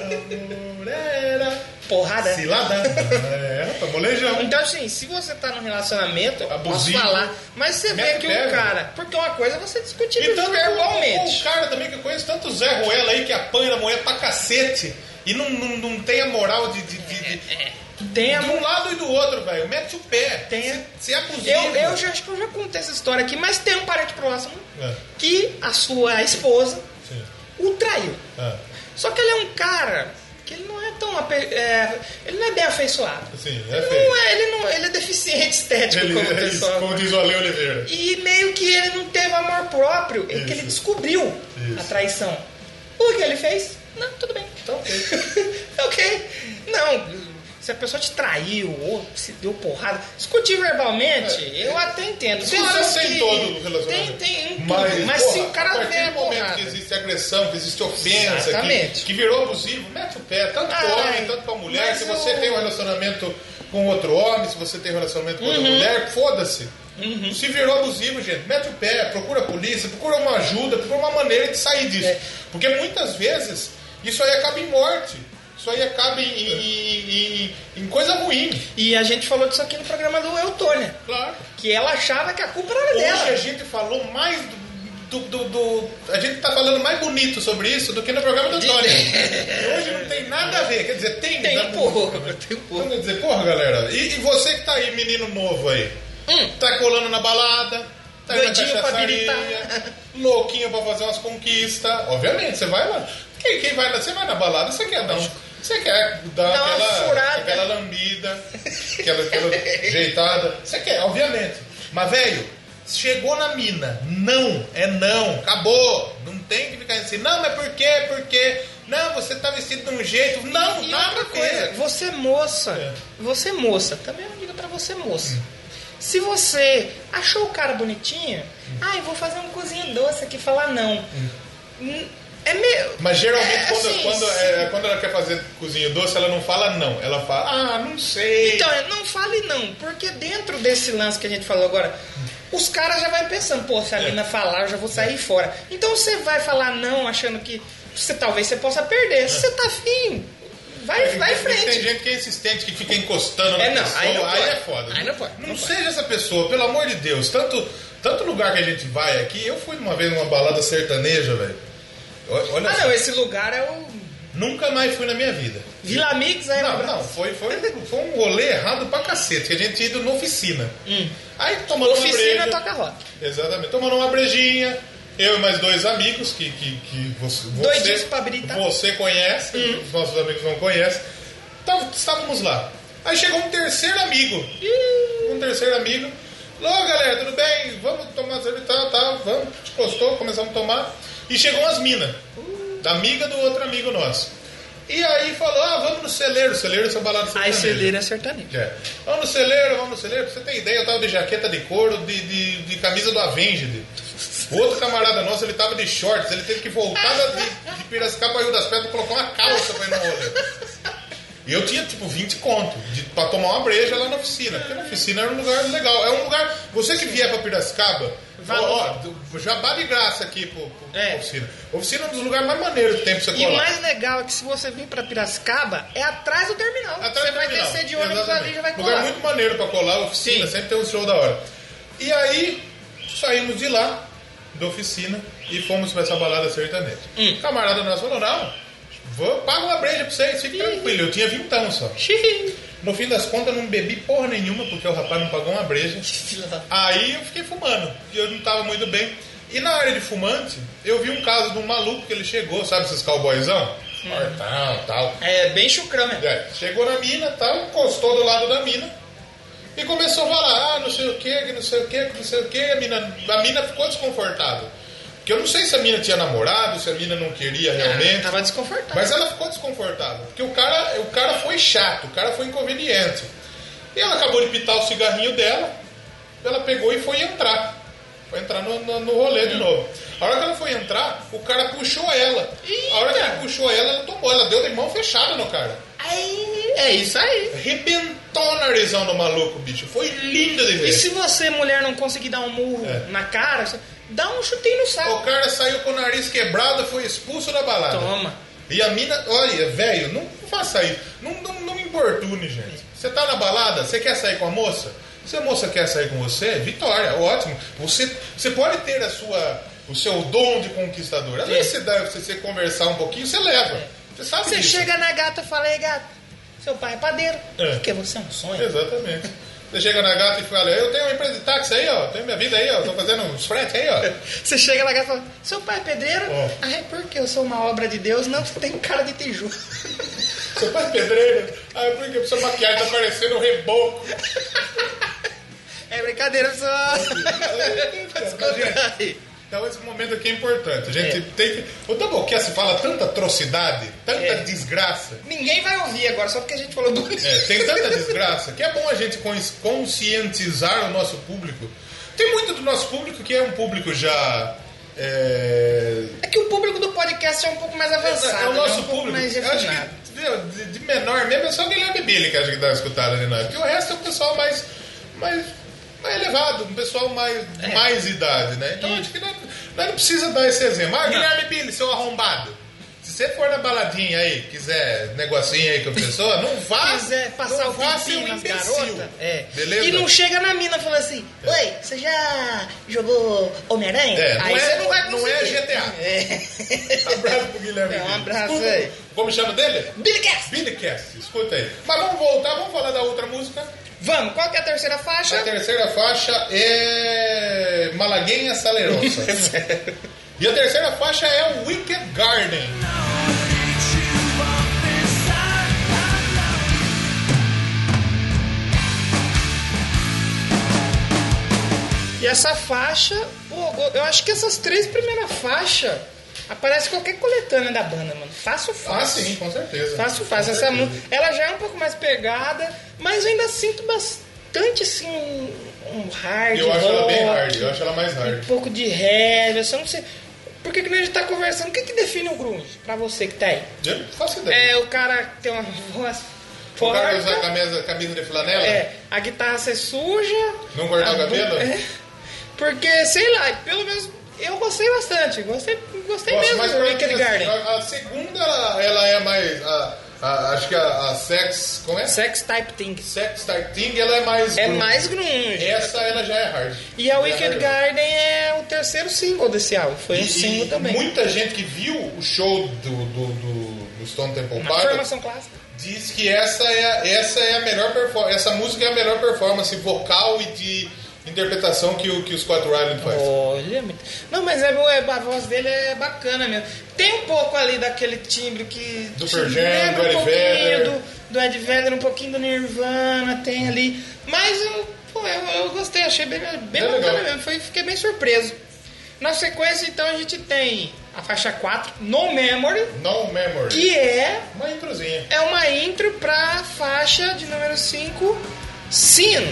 amor, era Porrada. cilada. É, tá molejão. Então, assim, se você tá num relacionamento, eu posso Abusivo. falar. Mas você vê que o cara. Porque uma coisa é você discutir E tanto verbalmente. o cara também que eu conheço, tanto Zé Ruela aí que apanha na mulher pra cacete e não, não, não tem a moral de, de, de, de, Tem a de um lado e do outro, velho. Mete o pé. Tem a- Se, se é abusivo. Eu, eu já, acho que eu já contei essa história aqui, mas tem um parente próximo É, que a sua esposa sim. o traiu. É, Só que ele é um cara que ele não é tão. é, ele não é bem afeiçoado. sim, é Ele feio. não é, ele, não, ele é deficiente estético Ele, como ele, pessoa. como diz o Ale Oliveira. E meio que ele não teve amor próprio, é que Isso. ele descobriu Isso. a traição. O que ele fez? Não, tudo bem. Então, ok. Não, se a pessoa te traiu ou se deu porrada, discutir verbalmente, eu até entendo. Tem horas é que- todo o relacionamento. Tem, tem. Mas, Mas, se porra, o cara a vê a momento porrada. que existe agressão, que existe ofensa, que, que virou abusivo, mete o pé, tanto pro Ai, homem, tanto pra mulher. mas Se você eu- tem um relacionamento com outro homem, se você tem um relacionamento com outra Uhum. mulher, foda-se. Se virou abusivo, gente, mete o pé, procura a polícia, procura uma ajuda, procura uma maneira de sair disso. É. Porque muitas vezes isso aí acaba em morte. Isso aí acaba em, em- em- em coisa ruim. E a gente falou disso aqui no programa do Eutônia. Claro. Que ela achava que a culpa era Hoje dela. a gente falou mais do, do- do- A gente tá falando mais bonito sobre isso do que no programa do Tony. Hoje não tem nada a ver. Quer dizer, tem. Tem né? um pouco, tem um Então, pouco. quer dizer, porra, galera. E, e você que tá aí, menino novo aí? Hum. Tá colando na balada, tá na Doidinho cachaçaria, biritar. louquinho pra fazer umas conquistas. Obviamente, você vai lá. Quem, quem vai lá? Você vai na balada, você quer dar um. Você quer dar Dá uma aquela, aquela lambida, aquela, aquela jeitada. Você quer, obviamente. Mas, velho, chegou na mina. Não, é não. Acabou. Não tem que ficar assim. Não, mas por quê? Por quê? Não, você tá vestido de um jeito. Não, E nada outra coisa, você moça, É. você moça, também é uma dica pra você moça. Se você achou o cara bonitinho, ai, vou fazer um cozinho doce aqui, falar não. Hum, É meio. Mas geralmente É, quando, assim, quando, é, quando ela quer fazer cozinho doce, ela não fala não. Ela fala, ah, não sei. Então, não fale não, porque dentro desse lance que a gente falou agora, os caras já vão pensando, pô, se a É. mina falar, eu já vou sair fora. Então você vai falar não, achando que você talvez você possa perder. Se você tá afim, vai, vai em Tem- Tem frente. gente que é insistente, que fica encostando na É, não, pessoa. aí não pode. é foda. Aí não pode, Não, não pode. seja essa pessoa, pelo amor de Deus. Tanto, tanto lugar que a gente vai aqui. Eu fui uma vez numa balada sertaneja, velho. Olha Ah, só. não, esse lugar é o Nunca mais fui na minha vida. Vila Mix, aí Não, não, foi, foi, foi um rolê errado pra cacete, que a gente ia ido na oficina. Aí tomando uma Hum. Oficina breja. toca rock. Exatamente. Tomando uma brejinha, eu e mais dois amigos que, que, que você, você, você conhece, Hum. os nossos amigos não conhecem. Então, estávamos lá. Aí chegou um terceiro amigo. Um terceiro amigo. Alô, galera, tudo bem? Vamos tomar cerveja e tal, tal. Vamos. Encostou, começamos a tomar. E chegou umas minas. Da amiga do outro amigo nosso. E aí falou, ah, vamos no celeiro. Celeiro é essa balada Aí sertaneja. celeiro é sertanejo. É. Vamos no celeiro, vamos no celeiro. Pra você ter ideia, eu tava de jaqueta de couro, de, de, de camisa do Avenged. O outro camarada nosso, ele tava de shorts, ele teve que voltar de, de Piracicaba Rio das Pedras colocar uma calça pra ir no rolê. E eu tinha tipo 20 conto de, pra tomar uma breja lá na oficina. Porque na oficina era um lugar legal. É um lugar. Você que vier pra Piracicaba, Vai ó, ó, jabá de graça aqui pro, pro, É. oficina. Oficina é um dos lugares mais maneiros que tem pra você E o mais legal é que se você vir pra Piracicaba, é atrás do terminal. Atrás você do vai terminal. descer de ônibus Exatamente. ali e já vai Lugar colar. muito maneiro pra colar, oficina, Sim. sempre tem um show da hora. E aí, saímos de lá, da oficina, e fomos pra essa balada sertaneja. Hum. O camarada nosso falou, não, vou, paga uma breja pra vocês, fique tranquilo. Eu tinha vintão só. No fim das contas, eu não bebi porra nenhuma, porque o rapaz não pagou uma breja. Aí eu fiquei fumando, e eu não tava muito bem. E na área de fumante, eu vi um caso de um maluco que ele chegou, sabe esses cowboyzão? e tal. É, bem chucrão mesmo. É, chegou na mina, tal, encostou do lado da mina e começou a falar, ah, não sei o que, que não sei o que, que não sei o que, a mina, a mina ficou desconfortável. Porque eu não sei se a mina tinha namorado, se a mina não queria realmente. Ah, tava desconfortável. Mas ela ficou desconfortável. Porque o cara, o cara foi chato, o cara foi inconveniente. E ela acabou de pitar o cigarrinho dela, ela pegou e foi entrar. Foi entrar no, no, no rolê de novo. A hora que ela foi entrar, o cara puxou ela. A hora que Eita. ele puxou ela, ela tomou. Ela deu de mão fechada no cara. Aí, é isso aí. Rebentou o narizão do maluco, bicho. Foi lindo de ver. E se você, mulher, não conseguir dar um murro É. na cara, você dá um chutinho no O saco. cara saiu com o nariz quebrado, foi expulso da balada. Toma. E a mina, olha, velho, não faça isso. Não, não, não me importune, gente. Você tá na balada, você quer sair com a moça? Se a moça quer sair com você, vitória, ótimo. Você, você pode ter a sua, o seu dom de conquistador. Às vezes você, dá, você, você conversar um pouquinho, você leva. Você sabe Você disso. chega na gata e fala, ei gata, seu pai é padeiro. É. Porque você é um sonho. Exatamente. Você chega na gata e fala, eu tenho uma empresa de táxi aí, ó. Tenho minha vida aí, ó. Tô fazendo uns frete aí, ó. Você chega na gata e fala, seu pai é pedreiro? É. Ah, é porque eu sou uma obra de Deus? Não, você tem cara de tijolo. Seu pai é pedreiro? Ah, é porque sua maquiagem tá parecendo um reboco. É brincadeira só. Faz conta aí. Então esse momento aqui é importante. A gente É. tem que. O Doublecast fala tanta atrocidade, tanta É. desgraça. Ninguém vai ouvir agora, só porque a gente falou do... É, tem tanta desgraça que é bom a gente cons- conscientizar o nosso público. Tem muito do nosso público que é um público já. É, É que o público do podcast é um pouco mais avançado. é o né? nosso um público. mais acho que de, de menor mesmo é só o Guilherme Billy que acho que dá escutado ali, não é? Porque o resto é o pessoal mais, mais, mais elevado, um pessoal mais, É. mais idade, né? Então acho que nós, nós não precisa dar esse exemplo. Ah, Guilherme Billy, seu arrombado. Se você for na baladinha aí, quiser negocinho aí com a pessoa, não vá. quiser passar não o vá ser um imbecil. garotas, é. Beleza? E não chega na mina falando assim, oi, você já jogou Homem-Aranha? É, não é- não vai não é. GTA. É. Abraço pro Guilherme É, um abraço Escuta- aí. Como chama dele? Billy Cast. Billy Cast, escuta aí. Mas vamos voltar, vamos falar da outra música. Vamos, qual que é a terceira faixa? A terceira faixa é Malagueña Salerosa. e a terceira faixa é o Wicked Garden. E essa faixa, pô, eu acho que essas três primeiras faixas aparece qualquer coletânea da banda, mano. Fácil, Ah, fácil. sim, com certeza. Fácil, fácil. Essa música, ela já é um pouco mais pegada, mas eu ainda sinto bastante assim um, um hard Eu acho ela bem hard, eu acho ela mais Um hard. pouco de heavy, eu não sei. Porque que a gente tá conversando, o que, que define o grunge pra você que tá aí? Eu faço ideia. É o cara que tem uma voz o cara usa camisa, camisa de flanela? é, a guitarra ser suja. Não a o cabelo? é. porque, sei lá, pelo menos eu gostei bastante. Gostei, gostei Nossa, mesmo do Wicked Garden. a, a segunda, ela, ela é mais... a- a- acho que a, Sex... Como é? Sex Type Thing. Sex Type Thing, ela é mais... É grunge. mais grunge. Essa, ela já é hard. E a é Wicked hard. Garden é o terceiro single desse álbum. Foi um E- single e também. Muita gente que viu o show do, do, do, do Stone Temple Pilots formação clássica. diz que essa é, essa é a melhor performance, essa música é a melhor performance vocal e de interpretação que o, que o Scott Ryan faz. Olha, não, mas é, é- a voz dele é bacana mesmo. Tem um pouco ali daquele timbre que Do te Pearl Jam, lembra do um Eddie pouquinho Vedder. do, do Ed Vedder, um pouquinho do Nirvana, tem ali. Mas eu, pô, eu, eu gostei, achei bem, bem É bacana mesmo, foi, fiquei bem surpreso. Na sequência, então, a gente tem a faixa 4, No Memory, No Memory. que é, Uma introzinha. é uma intro pra faixa de número 5, Sin.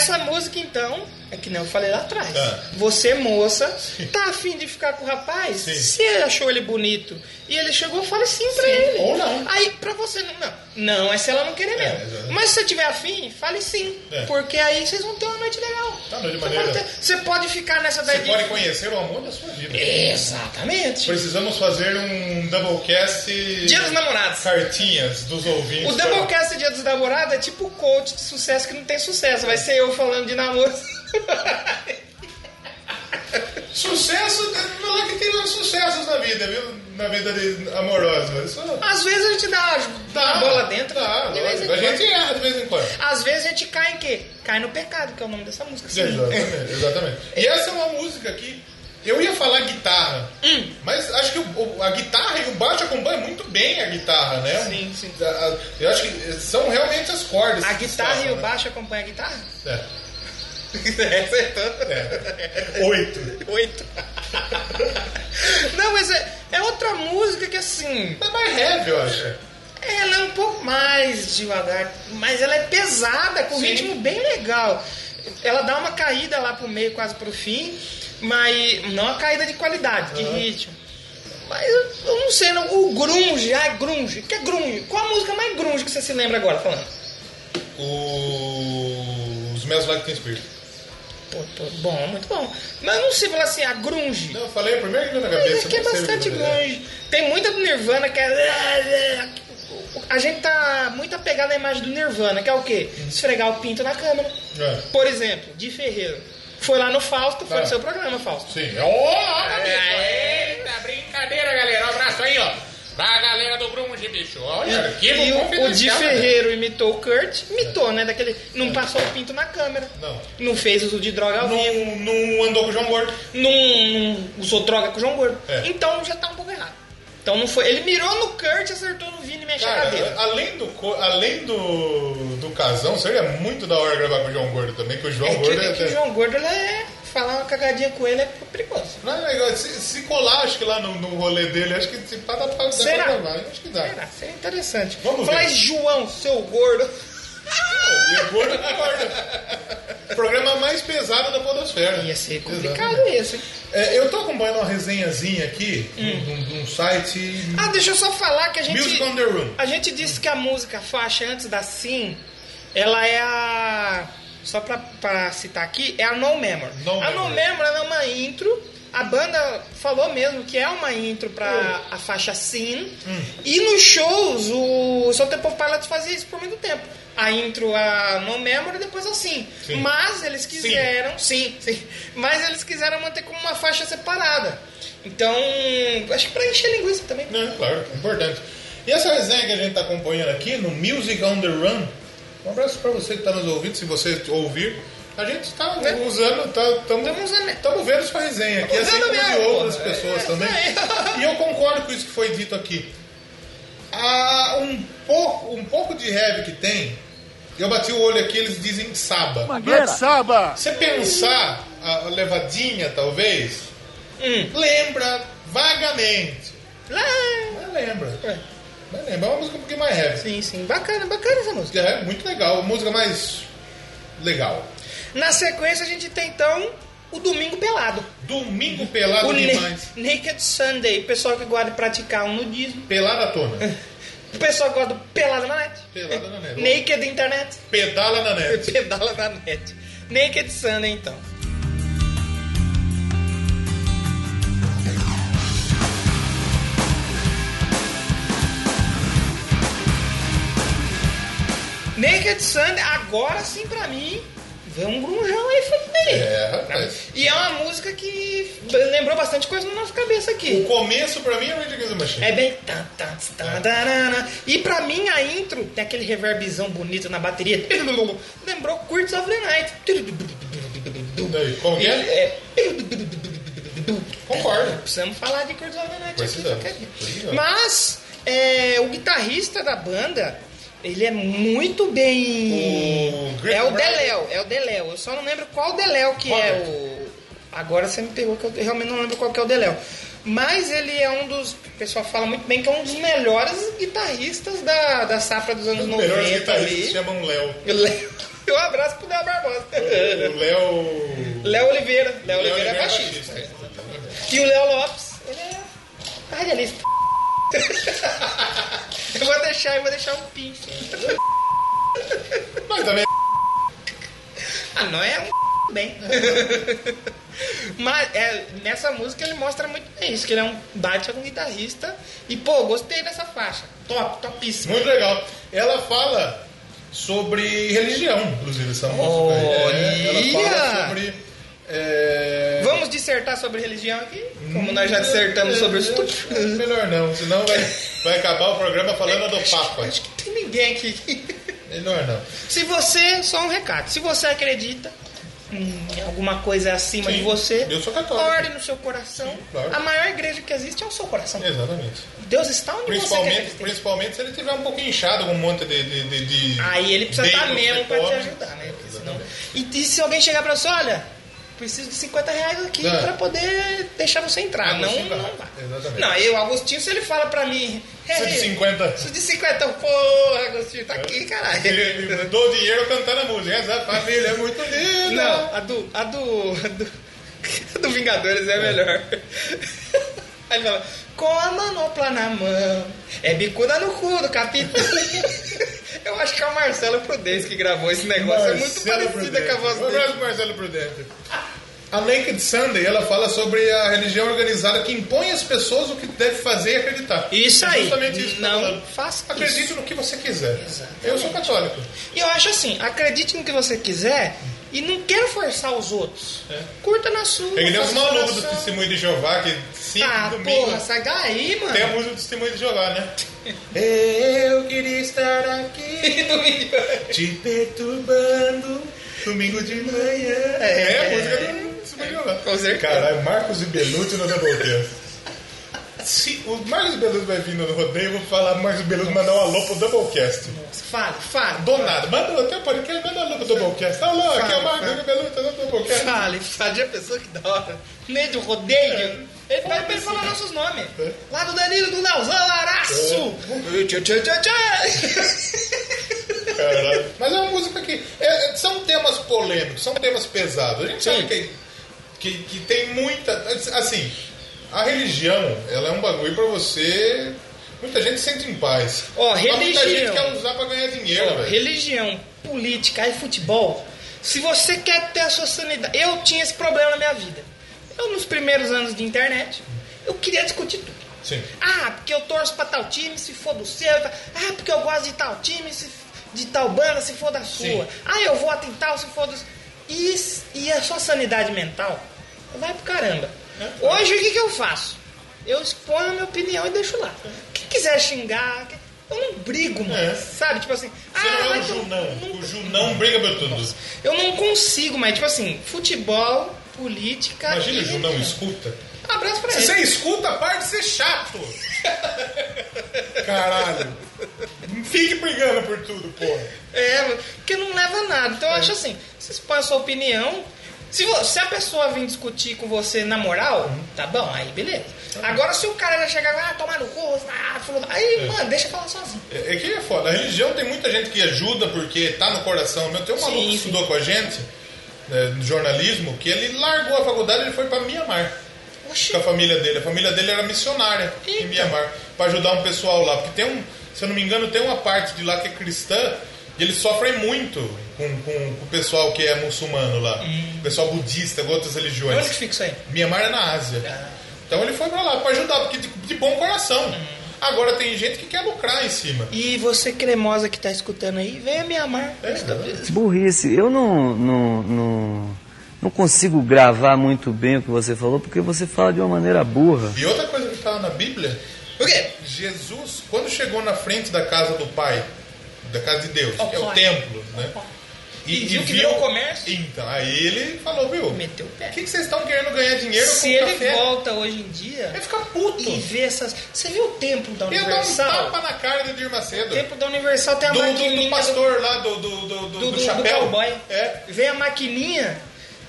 Essa música, então, é que nem eu falei lá atrás. Ah. Você, moça, tá afim de ficar com o rapaz? Sim. Se ele achou ele bonito e ele chegou, fale sim pra ele. ou não. Aí, pra você, não, não, não é se ela não querer É, mesmo. Mas se você tiver afim, fale sim. É. Porque aí vocês vão ter uma noite legal. Tá, noite Você maneira. pode, ter- você pode ficar nessa Você daí. de- pode conhecer o amor da sua vida. Exatamente. Precisamos fazer um Doublecast. Dia dos namorados. Cartinhas dos ouvintes. O Doublecast Dia dos Namorados é tipo o coach de sucesso que não tem sucesso. Vai ser eu falando de namoro. Sucesso, não é que tem sucessos na vida, viu? Na vida de, amorosa. Isso Às vezes a gente dá, dá uma bola dentro. Dá, de vez em a quando. gente erra de vez em quando. Às vezes a gente cai em quê? Cai no pecado, que é o nome dessa música. sim. Exatamente, exatamente. E essa é uma música que eu ia falar guitarra, Hum. mas acho que o- a guitarra e o baixo acompanham muito bem a guitarra, né? Sim, sim. A- a- Eu acho que são realmente as cordas. A guitarra e tocam, o né? baixo acompanham a guitarra? É. Acertou. É. Oito. Oito. Não, mas é, é outra música que assim. É mais heavy, eu acho. Ela é um pouco mais devagar, mas ela é pesada, com um ritmo bem legal. Ela dá uma caída lá pro meio, quase pro fim, mas não uma caída de qualidade, de ritmo. Mas eu, eu não sei, não. o grunge, ah, grunge, o que é grunge? Qual a música mais grunge que você se lembra agora falando? O... Os Smells Like Teen Spirit. Pô, pô, bom, muito bom. Mas eu não sei falar assim, a grunge. Não, eu falei a primeira que veio na Mas cabeça. aqui é bastante que é. grunge. Tem muita do Nirvana que é. A gente tá muito apegado à imagem do Nirvana, que é o quê? Esfregar o pinto na câmera. É. Por exemplo, de Ferreiro. Foi lá no Fausto, foi Ah. no seu programa, Fausto. Sim. Ó, Eita, brincadeira, galera. Um abraço aí, ó. Pra galera do Grunge, bicho. Olha, arquivo E o, o de confidencial, né? Ferreiro imitou o Kurt, imitou, né? Daquele. Não passou o pinto na câmera. Não. Não fez uso de droga ao vivo. Não, não andou com o João Gordo. Não, não usou droga com o João Gordo. É. Então já tá um pouco errado. Então não foi. Ele mirou no Kurt, acertou no Vini e mexe a cadeira. Além do, além do, do casão, seria muito da hora gravar com o João Gordo também, que o João É que, Gordo é que o João Gordo, ele é. Falar uma cagadinha com ele é perigoso. Não é legal. Se, se colar, acho que lá no, no rolê dele, acho que se pá, dá pra, dá Será? pra gravar. Acho que dá. Será? Seria interessante. Vamos Falar ver. João, seu gordo. E o Gordo concorda. Programa mais pesado da Podosfera. Ia ser complicado isso, hein? É, eu tô acompanhando uma resenhazinha aqui de um- de um site. Ah, deixa eu só falar que a gente. Music on the Room. A gente disse que a música faixa antes da Sim, ela é a. Só pra, pra citar aqui, é a No Memory. No a No Memory. É uma intro. A banda falou mesmo que é uma intro pra a faixa Sim. E nos shows, o Soul Temple Pilots fazia isso por muito tempo. A intro, a No Memory, depois a Sim. Sim. Mas eles quiseram, sim, sim. Mas eles quiseram manter como uma faixa separada. Então, acho que pra encher linguiça também. Né, claro, importante. E essa resenha que a gente tá acompanhando aqui no Music on the Run, um abraço pra você que tá nos ouvindo, se você ouvir. A gente tá Né? usando, tá, Tamo usando? Estamos vendo sua resenha aqui, assim como de outras pô. pessoas É, também. aí. E eu concordo com isso que foi dito aqui. Ah, um, pouco, um pouco de heavy que tem, eu bati o olho aqui, eles dizem saba. Saba. Você pensar a levadinha, talvez, Hum. lembra vagamente. Lá. Lembra. É. Lembra. É uma música um pouquinho mais heavy. Sim, sim. Bacana, bacana essa música. É muito legal. Música mais legal. Na sequência a gente tem então o Domingo Pelado. Domingo pelado o Na- demais. Naked Sunday. Pessoal que gosta de praticar um nudismo. Pelada à tona. O pessoal que gosta do pelado na net. Pelada na net. Naked Internet. Pedala na net. Pedala na net. Naked Sunday então. Naked Sunday, agora sim pra mim, vem um grunjão aí feito aí. É, rapaz. E é uma música que lembrou bastante coisa na nossa cabeça O aqui. começo pra mim é Rage Against the Machine. É bem. tarana. E pra mim a intro tem aquele reverbzão bonito na bateria. Lembrou Curtis of the Night. Daí, como que é? Concordo. Precisamos falar de Curtis of the Night aqui. Mas é, o guitarrista da banda, ele é muito bem. O é o. Deléo, é o Deléo. Eu só não lembro qual Deléo que é o. Agora você me pegou que eu realmente não lembro qual que é o Deléo. Mas ele é um dos. O pessoal fala muito bem que é um dos melhores guitarristas da, da safra dos anos Os 90 melhores guitarristas se ali. chamam Léo. Léo- Um abraço pro Léo Barbosa. O Léo. Léo Oliveira. Léo Oliveira é Oliveira é baixista. baixista. E o Léo Lopes, ele é radialista. Eu vou deixar, eu vou deixar um pin. Mas também. Ah, não é um bem. Mas é, nessa música ele mostra muito bem isso, que ele é um baita um guitarrista. E pô, gostei dessa faixa. Top, topíssimo. Muito legal. Ela fala sobre religião, inclusive, essa música. Olha! É, ela fala sobre. É, Vamos dissertar sobre religião aqui, como nós já dissertamos sobre o estupro. É, Melhor não, senão vai, vai acabar o programa falando do Papa. Acho que tem ninguém aqui. Melhor não. Se você, só um recado, se você acredita em alguma coisa acima Sim, de você, eu sou católico. ore no seu coração. claro. A maior igreja que existe é o seu coração. Exatamente. Deus está onde você quer que Principalmente, principalmente se ele tiver um pouquinho inchado com um monte de. de, de, de Aí ele precisa estar mesmo pra te ajudar, né? Senão... e, e se alguém chegar pra você, olha, preciso de 50 reais aqui É. pra poder deixar você entrar. Não, não vai. vai. Exatamente. Não, eu, Agostinho, se ele fala pra mim. Preciso de "Hey, 50. Preciso de 50, porra, Agostinho, tá aqui, caralho. Ele dou dinheiro cantando a música. Essa família é muito linda. Não, a do. A do. A do, a do Vingadores é melhor. Aí ele fala, com a manopla na mão, é bicuda no cu do capitão. Eu acho que é o Marcelo Prudence que gravou esse negócio. é muito Marcelo parecida com a voz Prudente. Dele. abraço pro Marcelo Prudente. A Naked Sunday, ela fala sobre a religião organizada que impõe às pessoas o que deve fazer e acreditar. Isso É aí. Justamente isso que eu tô Não faça Acredite isso. no que você quiser. Exatamente. Eu sou católico. E eu acho assim, acredite no que você quiser e não quero forçar os outros. Curta na sua. É que nem os faça malucos do. Testemunho de Jeová, que cinco Ah, domingos porra, sai daí, mano. tem a música do Testemunho de Jeová, né? Eu queria estar aqui te perturbando domingo de manhã. É, a música do Testemunho de Jeová. Com certeza. Caralho, Marcos e Belucci no Doublecast. Se o Marcos Belucci vai vir no rodeio, eu vou falar Marcos Belucci mandar um alô pro Doublecast. Fala, fala. Do nada, manda até podcast, manda alô pro Doublecast. Alô, aqui é o Marcos fala. Belucci, no Doublecast. Fale, fale a pessoa que da hora. Meio do rodeio. Ele vai pra ele falar nossos nomes. É. Lá do Danilo, do Leozão, Araço. Tchau, tchau, tchau, tchau. Caralho. Mas é uma música que. é- são temas polêmicos, são temas pesados. A gente Sim. sabe que, que, que tem muita. Assim, a religião, ela é um bagulho pra você. Muita gente sente em paz. Ó, Mas muita gente religião. quer usar pra ganhar dinheiro, velho. religião, política e futebol. Se você quer ter a sua sanidade. Eu tinha esse problema na minha vida. Eu, nos primeiros anos de internet, eu queria discutir tudo. Sim. Ah, porque eu torço pra tal time, se for do seu. Ah, porque eu gosto de tal time, se, de tal banda, se for da sua. Sim. Ah, eu voto em tal, se for do. E, e a sua sanidade mental vai pro caramba. É. Hoje, o que, que eu faço? Eu exponho a minha opinião e deixo lá. Quem quiser xingar, eu não brigo, mano. É. Sabe? Tipo assim. Você não é vai o Junão. O Junão briga por tudo. Eu não consigo, mas, tipo assim, futebol, política. Imagina e o Junão escuta. Abraço pra Se ele. você escuta, para de ser chato. Caralho. Não fique brigando por tudo, porra. É, porque não leva a nada. Então eu acho assim, você expõe a sua opinião. Se, se a pessoa vir discutir com você na moral, tá bom, aí beleza. Agora se o cara já chegar lá, ah, tomar no cu, ah, fulano, aí, mano, deixa eu falar sozinho. É, é que é foda. A religião tem muita gente que ajuda porque tá no coração. Meu, tem um maluco Sim, que sim. estudou com a gente, né, no jornalismo, que ele largou a faculdade e foi pra Mianmar. Oxi. Com a família dele. A família dele era missionária em Eita. Mianmar. Pra ajudar um pessoal lá. Porque tem um, se eu não me engano, tem uma parte de lá que é cristã e eles sofrem muito com, com, com o pessoal que é muçulmano lá. O pessoal budista, com outras religiões. Onde que fica isso aí? Mianmar é na Ásia. Ah. Então ele foi pra lá pra ajudar, porque de, de bom coração. Agora tem gente que quer lucrar em cima. E você cremosa que tá escutando aí, venha me amar. É, Burrice, eu não, não, não, não consigo gravar muito bem o que você falou, porque você fala de uma maneira burra. E outra coisa que está na Bíblia, O quê? Jesus, quando chegou na frente da casa do Pai, da casa de Deus, Ó, que é o pai. templo, né? E viu que virou comércio? Então, aí ele falou, viu? Meteu o pé. O que, que vocês estão querendo ganhar dinheiro Se com ele café? volta hoje em dia Vai ficar puto. e vê essas. Você viu o templo da Ia dar um Universal? tapa na cara do Edir O Macedo. templo da Universal tem a Do, do, maquininha. do pastor lá, do, do, do, do, do, do do, do chapéu. cowboy. É. Vem a maquininha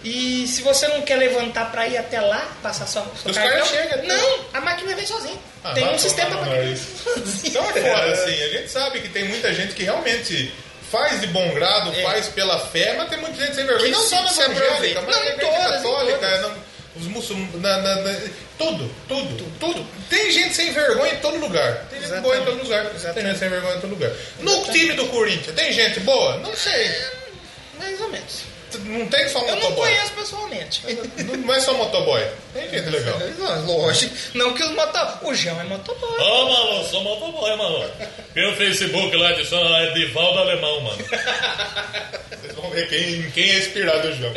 e se você não quer levantar pra ir até lá, passar só seu Os cartão, né? não, a máquina vem sozinha. Ah, tem um sistema nariz. Então é foda, assim. A gente sabe que tem muita gente que realmente faz de bom grado, É. faz pela fé, mas tem muita gente sem vergonha. Que não só na evangélica, mas Não, na igreja todas, católica, os muçulmanos, na, na- na- tudo, tudo, tudo, Tem gente sem vergonha em todo lugar. Tem gente boa em todo lugar. Tem gente sem vergonha em todo lugar. No time do Corinthians, tem gente boa? Não sei. Mais ou menos. Não tem só Eu não motoboy. conheço pessoalmente. Não é só motoboy. Tem gente legal. Não, lógico. Não que os motoboy. O João é motoboy. Ô, maluco, sou motoboy, mano. Pelo Facebook lá de São Edivaldo Alemão, mano. Vocês vão ver quem, quem é inspirado o João.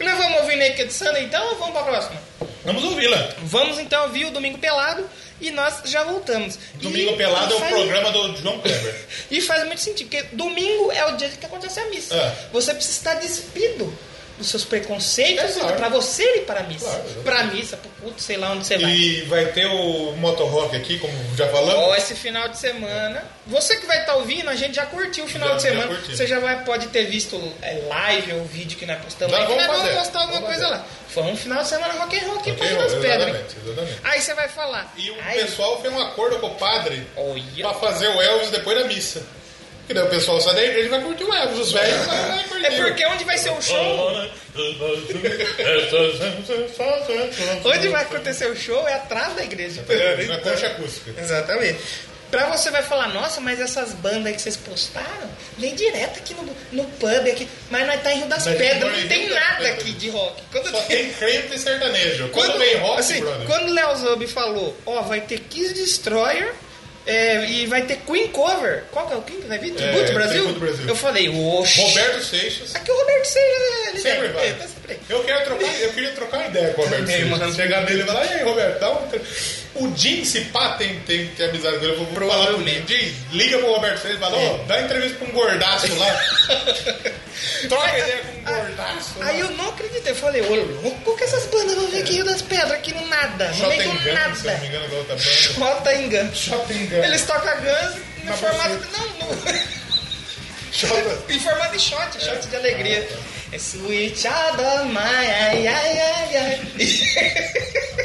Nós vamos ouvir Naked Sunday então ou vamos pra próxima? Vamos ouvi-la. Vamos então ouvir o Domingo Pelado e nós já voltamos. Domingo E- Pelado é e o faz- programa do João Kleber. E faz muito sentido, porque domingo é o dia que acontece a missa. É. Você precisa estar despido dos seus preconceitos É claro. pra você ir para a missa. Claro, exatamente. pra missa, pro culto, sei lá onde você vai. E vai ter o Moto Rock aqui, como já falamos. Ó, esse final de semana. Você que vai estar ouvindo, a gente já curtiu o final Já- de já semana. curti. Você já vai, pode ter visto é, live ou vídeo que nós postamos. Já vamos nós vamos fazer. postar alguma Vamos coisa fazer. lá. Foi um final de semana rock and roll aqui Ok, para das pedras. Aí você vai falar. E o pessoal fez um acordo com o padre pra fazer o Elvis depois da missa. Que daí o pessoal sai da igreja e vai curtir o Elvis. Os velhos vai, vai curtir. É porque onde vai ser o show? Onde vai acontecer o show é atrás da igreja. É, na concha acústica. Exatamente. Pra você vai falar, nossa, mas essas bandas aí que vocês postaram, vem direto aqui no, no pub aqui. Mas nós tá em Rio das Mas Pedras, não tem nada aqui de rock. Quando Só tem crente e sertanejo. Quando, vem rock, assim, brother. quando o Léo Zub falou, ó, vai ter Kiss Destroyer é, e vai ter Queen Cover. Qual que é o Queen que vai vir? Tributo Brasil? Tributo Brasil. Eu falei, oxe. Roberto Seixas. Aqui o Roberto Seja, ele Sempre é, vai. tá sempre aí. Eu quero trocar, eu queria trocar uma ideia com o Roberto Também, Seixas. mano. Chegar nele e falar, e aí, Roberto, dá um... O Jim, se pá, tem, tem, tem amizade com ele. Eu vou falar pro Jim, Provavelmente. Jim, liga pro Roberto Seixas e fala, ó, dá entrevista pra um gordaço lá. Troca ideia com um gordaço lá. Aí eu não acreditei, eu falei, ô louco, que essas bandas vão vir aqui Rio das Pedras, aqui no nada, no meio do Shotgun, se não me nada. engano, da outra banda. Shota Engano. Shotgun. Eles tocam Guns no Na formato. buceta. Não, no, Shota- em formato de shot, shot de alegria. É Sweet Child ai, ai, ai, ai, ai.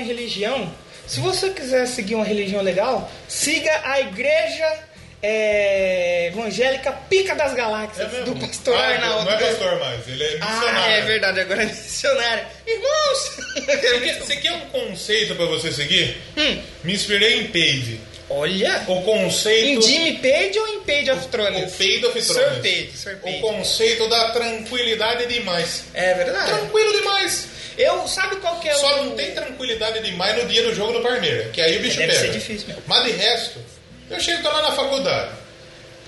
falar em religião, se você quiser seguir uma religião legal, siga a igreja é, evangélica Pica das Galáxias, do pastor ah, Arnaldo. Não é pastor mais, ele é missionário. Ah, é verdade, agora é missionário. Irmãos! Você quer, você quer um conceito pra você seguir? Hum. Me inspirei em Page. Olha! O conceito. Em Jimmy Page ou em Page of Thrones? O Page of Sir Thrones. Page, Sir Page. O conceito da tranquilidade demais. É verdade. Tranquilo demais. Eu, sabe qual que é Só o... não tem tranquilidade demais no dia do jogo do Parmeira, que aí o bicho Deve pega. ser difícil mesmo. Mas de resto, eu chego lá na faculdade.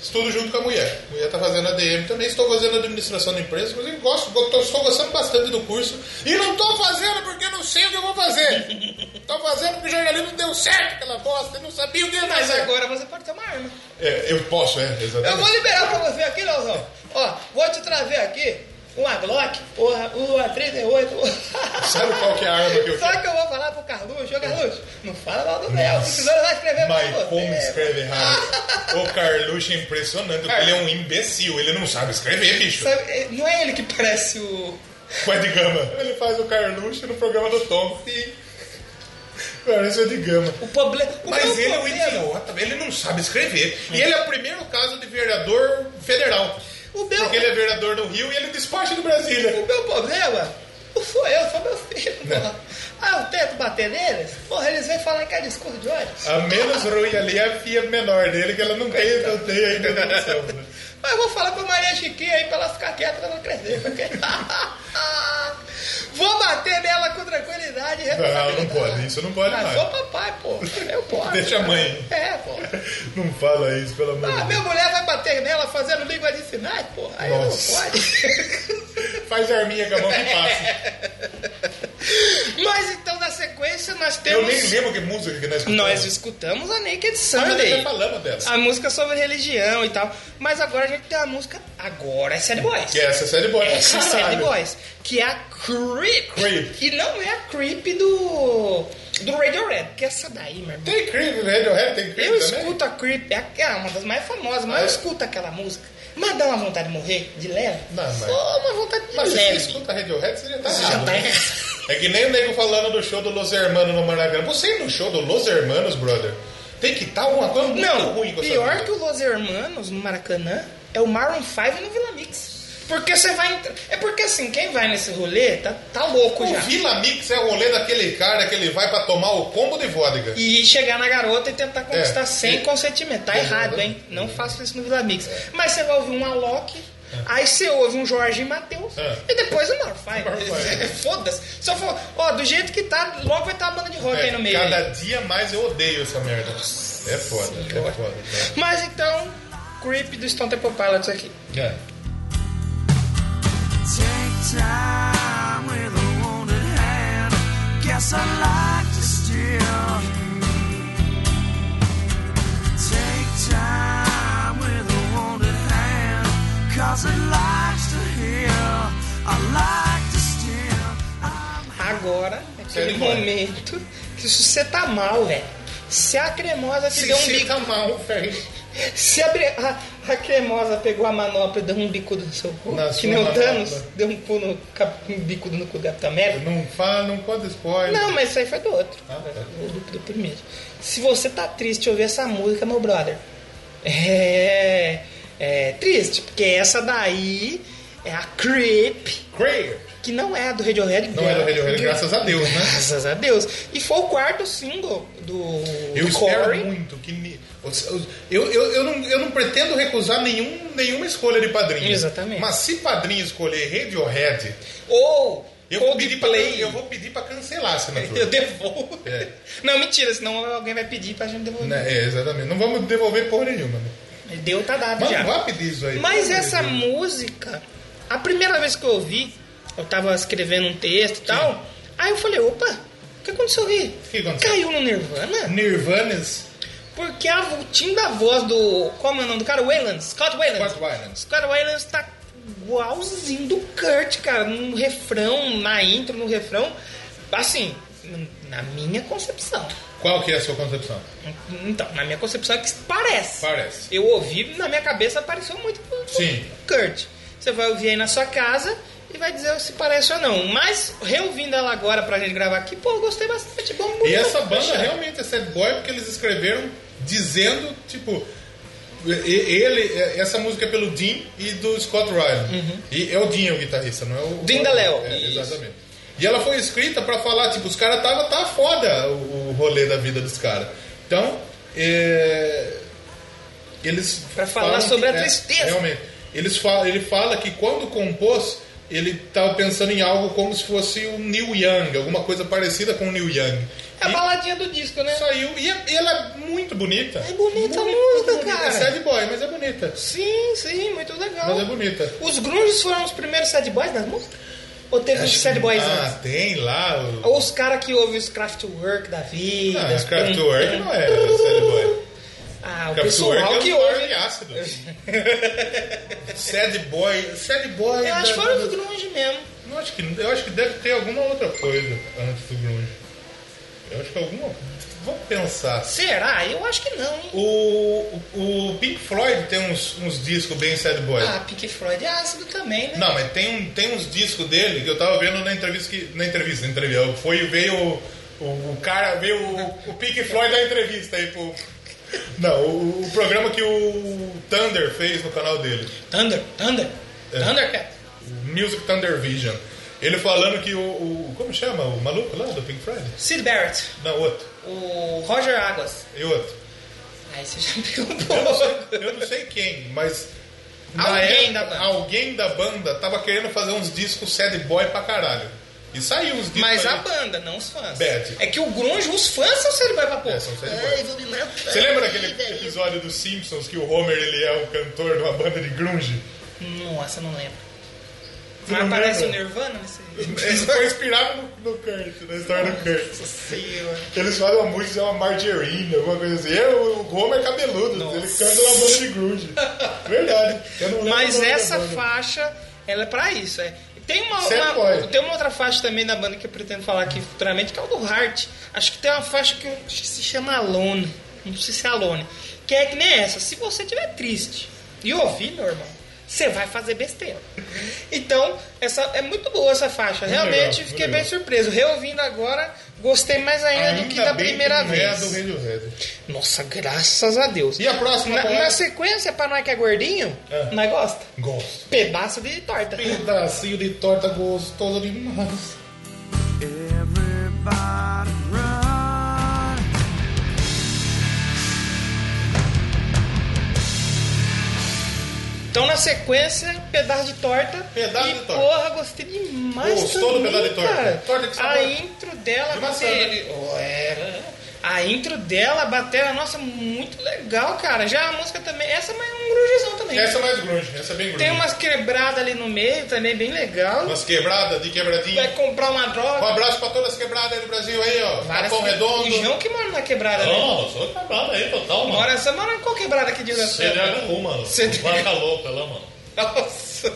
Estudo junto com a mulher. A mulher tá fazendo ADM também, estou fazendo administração da empresa, mas eu gosto, estou gostando bastante do curso. E não estou fazendo porque eu não sei o que eu vou fazer. Estou fazendo porque o jornalismo não deu certo aquela bosta, eu não sabia o que ia Mas fazer. agora você pode ter uma arma. É, eu posso, é, Eu exatamente. vou liberar pra você aqui, Leozão. Ó, vou te trazer aqui uma Glock, uma, uma 38. Sabe qual que é a arma que eu Só que eu vou falar pro Carluxo, ô Carluxo, não fala mal do Léo, se quiser vai escrever Mas pra você. como escreve errado? o Carluxo é impressionante, porque ele é um imbecil, ele não sabe escrever, bicho. Sabe, não é ele que parece o... O Ed Gama. Ele faz o Carluxo no programa do Tom. Sim. Parece o Ed Gama. O problema... o Mas ele é um problema- idiota, ele não sabe escrever. E ele é o primeiro caso de vereador federal. O meu- Porque ele é vereador do Rio e ele despacha de Brasília. O meu problema não sou eu, sou meu filho, porra. Ah, eu tento bater neles, porra, eles vêm falar que é discurso de ódio. A menos ruim ali é a filha menor dele, que ela não tem, não tem ainda noção. né? Mas eu vou falar pra Maria Chiquinha aí pra ela ficar quieta pra não crescer. Porque... vou bater nela com tranquilidade Não, não pode, isso não pode Mas mais. sou papai, pô. Eu posso. Deixa a mãe. É, pô. Não fala isso, pelo amor Ah, de minha Deus. mulher vai bater nela fazendo língua de sinais, pô. Aí Nossa. não pode. Faz arminha com a mão que passa. Mas então, na nós Eu temos... nem lembro que música que nós escutamos. Nós escutamos a Naked Ah, Sunday. nós já falamos dessa. A música sobre religião e tal. Mas agora a gente tem a música. Agora é Sad Boys. Que essa é série boa. Essa é Sad. Boys. Que é a Creep. Creep. E não é a Creep do. Do Radiohead. Que é essa daí, meu irmão. Tem Creep, Radiohead tem Creep Eu também? escuto a Creep. É é uma das mais famosas. Mas Ah, eu é? escuto aquela música. Mas dá uma vontade de morrer de leve. Não, mas- Só uma vontade de Mas se você leve. escuta Radiohead, você já tá Você já errado, tá né? errado. É que nem o nego falando do show do Los Hermanos no Maracanã. Você ir no show do Los Hermanos, brother, tem que estar uma coisa muito Não, ruim com pior que o Los Hermanos no Maracanã é o Maroon 5 no Vila Mix. Porque você vai. É porque assim, quem vai nesse rolê tá, tá louco O já. Vila Mix é o rolê daquele cara que ele vai pra tomar o combo de vodka. E chegar na garota e tentar conquistar É. sem É. consentimento. Tá É. errado, hein? Não faça isso no Vila Mix. Mas você vai ouvir um Alok, aí você ouve um Jorge e Matheus, É. e depois o Maroon Maroon 5. five. Foda-se. Se eu for, ó, do jeito que tá, logo vai estar uma banda de rock aí no meio. É, cada aí. dia mais eu odeio essa merda. É foda, é foda. Mas então, Creep do Stone Temple Pilots aqui. É. Take time with a wounded hand. Guess I'd like to steal. Take time with a wounded hand. Cause it likes to heal. I like to steal. Agora, é aquele momento que se você tá mal, velho. Se a cremosa te Se deu um bico. tá mal, velho. Se a, a- a cremosa pegou a manopla e deu um bicudo no seu cu, Na que nem o. Thanos deu um, cu no, um bicudo no cu do Capitão América. Não fala, não conta spoiler. Não, mas isso aí foi do outro. Ah, tá. Do, do primeiro. Se você tá triste ouvir essa música, meu brother, é, é triste, porque essa daí é a Creep, Craig. que não é a do Radiohead. Não é do Radiohead, graças a Deus, né? Graças a Deus. E foi o quarto single do, Eu do espero Corey. muito que. Eu, eu, eu, não, eu não pretendo recusar nenhum, nenhuma escolha de padrinho. Exatamente. Mas se padrinho escolher Radiohead, Ou eu vou, pedir pra, eu vou pedir pra cancelar a assinatura. Eu devolvo. É. Não, mentira, senão alguém vai pedir pra gente devolver. Né, É, exatamente. Não vamos devolver porra nenhuma. Né? Deu, tá dado Vamos, já. vá pedir isso aí. Mas essa música, a primeira vez que eu ouvi, eu tava escrevendo um texto e tal, aí eu falei, opa, o que aconteceu aqui? O que aconteceu? Caiu no Nirvana? Nirvanas. Porque a, o timbre da voz do. Como é o nome do cara? Wayland. Scott Wayland. Scott Weiland. Scott Wayland tá igualzinho do Kurt, cara. No refrão, na intro, no refrão. Assim, na minha concepção. Qual que é a sua concepção? Então, na minha concepção é que parece. Parece. Eu ouvi, na minha cabeça pareceu muito Sim. Kurt. Você vai ouvir aí na sua casa e vai dizer se parece ou não. Mas, reouvindo ela agora pra gente gravar aqui, pô, eu gostei bastante. Bom, E essa banda realmente é sad boy porque eles escreveram dizendo, tipo, ele, essa música é pelo Dean e do Scott Ryan. E é o Dean o guitarrista, não é o. Uhum. Dean DeLeo. É, Isso. exatamente. E ela foi escrita pra falar, tipo, os caras tava tá foda o, o rolê da vida dos caras. Então, é, eles Pra falar sobre que- a é, tristeza. realmente. Eles ele fala que quando compôs, ele tava pensando em algo como se fosse o Neil Young, alguma coisa parecida com o Neil Young. É a E- baladinha do disco, né? Saiu. E é- e ela é muito bonita. É bonita a música, bonita. cara. É sad boy, mas é bonita. Sim, sim, muito legal. Mas é bonita. Os grunges foram os primeiros sad boys das músicas? Ou teve os sad boys ah, antes? tem lá. O... Ou os caras que ouvem os Kraftwerk da vida? Ah, os Kraftwerk não é sad boy. Ah, o pessoal é que o ouve. Arne ácido. sad boy. Sad boy. Eu acho que da- os grunge mesmo. Eu acho, que, eu acho que deve ter alguma outra coisa antes do grunge. Eu acho que alguma. Vamos pensar. Será? Eu acho que não, hein? O, o, Pink Floyd tem uns, uns discos bem sad boy. Ah, Pink Floyd é ácido também, né? Não, mas tem, um, tem uns discos dele que eu tava vendo na entrevista que. Na entrevista, na entrevista. Foi, veio o, o, o cara, veio o, o Pink Floyd da entrevista aí pro. Não, o, o programa que o Thunder fez no canal dele. Thunder, Thunder, É. Thundercat. Music Thunder Vision. Ele falando que o, o. Como chama? O maluco lá do Pink Floyd? Sid Barrett, Não, outro. o Roger Águas. E outro. Aí você já me pegou um Eu não sei, eu não sei quem, mas. Alguém da banda. Alguém da banda tava querendo fazer uns discos sad boy pra caralho. E saiu discos. Mas a banda, não os fãs. Bad. É que o grunge, os fãs são Boy pra pôr. É, são. Ai, vou me matar. Você lembra daquele episódio dos Simpsons que o Homer ele é o cantor de uma banda de grunge? Nossa, não lembro. Você Mas não aparece o lembra? Nirvana nesse... Ele foi inspirado no, no Kurt, na história do Kurt. Senhora. Eles fazem uma música, é uma Margarine, alguma coisa assim. É, o o Homer é cabeludo, ele canta na banda de grunge. Verdade. O Mas essa faixa, ela é pra isso. É. Tem uma, uma- tem uma outra faixa também da banda que eu pretendo falar aqui futuramente, que é o do Heart. Acho que tem uma faixa que que se chama Alone. Não sei se é Alone. Que é que nem essa. Se você estiver triste e ouvir, meu irmão, você vai fazer besteira. Então, essa, é muito boa essa faixa. Realmente legal, fiquei legal. bem surpreso. Reouvindo agora, gostei mais ainda, do que Ainda da primeira que é vez. do Radiohead. Nossa, graças a Deus. E a próxima Na, é? na sequência, pra nós que é gordinho, É. nós gosta. Gosto. Pedaço de torta. Pedacinho de torta gostoso demais. Everybody Então, na sequência, pedaço de torta. Pedaço e, de torta. porra, gostei demais Gostou do também, pedaço de torta? cara. Torta que sabor? A intro dela De maçã. Oh, é. A intro dela, a bateria, nossa, muito legal, cara. Já a música também... Essa é mais um grungezão também. Essa é mais grunge, essa é bem grunge. Tem umas quebradas ali no meio, também bem legal. Umas quebradas de quebradinha. Vai comprar uma Um droga. abraço pra todas as quebradas aí do Brasil aí, ó. Várias- Capão Redondo. O João que mora na quebrada ali. Não, sou quebrado aí, total, mano. Mora, você mora em qual quebrada aqui de CDHU, mano. CDHU. Vaca louca lá, mano. Nossa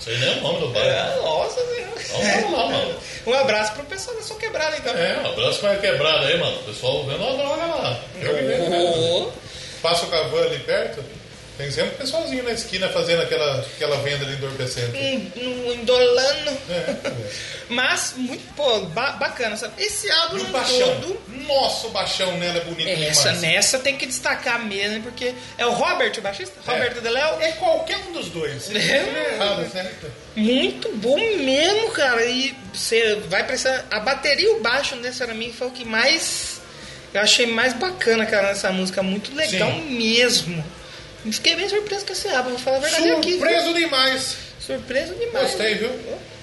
Sei nem o nome do bairro. senhora. Nossa senhora. Vamos lá, mano. Um abraço pro pessoal da sua quebrada, então. É, um abraço pra quebrada aí, mano. O pessoal vendo uma droga lá. Eu né? Ô, Passa o cavalo ali perto. Tem sempre um pessoalzinho na esquina fazendo aquela, aquela venda de entorpecente. um, um indolano. É. Mas, muito, pô, ba- bacana. Sabe? Esse álbum no baixão? todo... Nossa, o baixão nela é bonito Essa, demais. nessa tem que destacar mesmo, porque é o Robert, o baixista? Roberto Deléo. É qualquer um dos dois. É. Errado, certo? Muito bom mesmo, cara. E você vai precisar. A bateria e o baixo pra mim foi o que mais. Eu achei mais bacana, cara, nessa música. Muito legal Sim. mesmo. Fiquei bem surpreso com esse álbum, vou falar a verdade aqui. viu? Surpreso demais. Surpreso demais. Gostei, viu?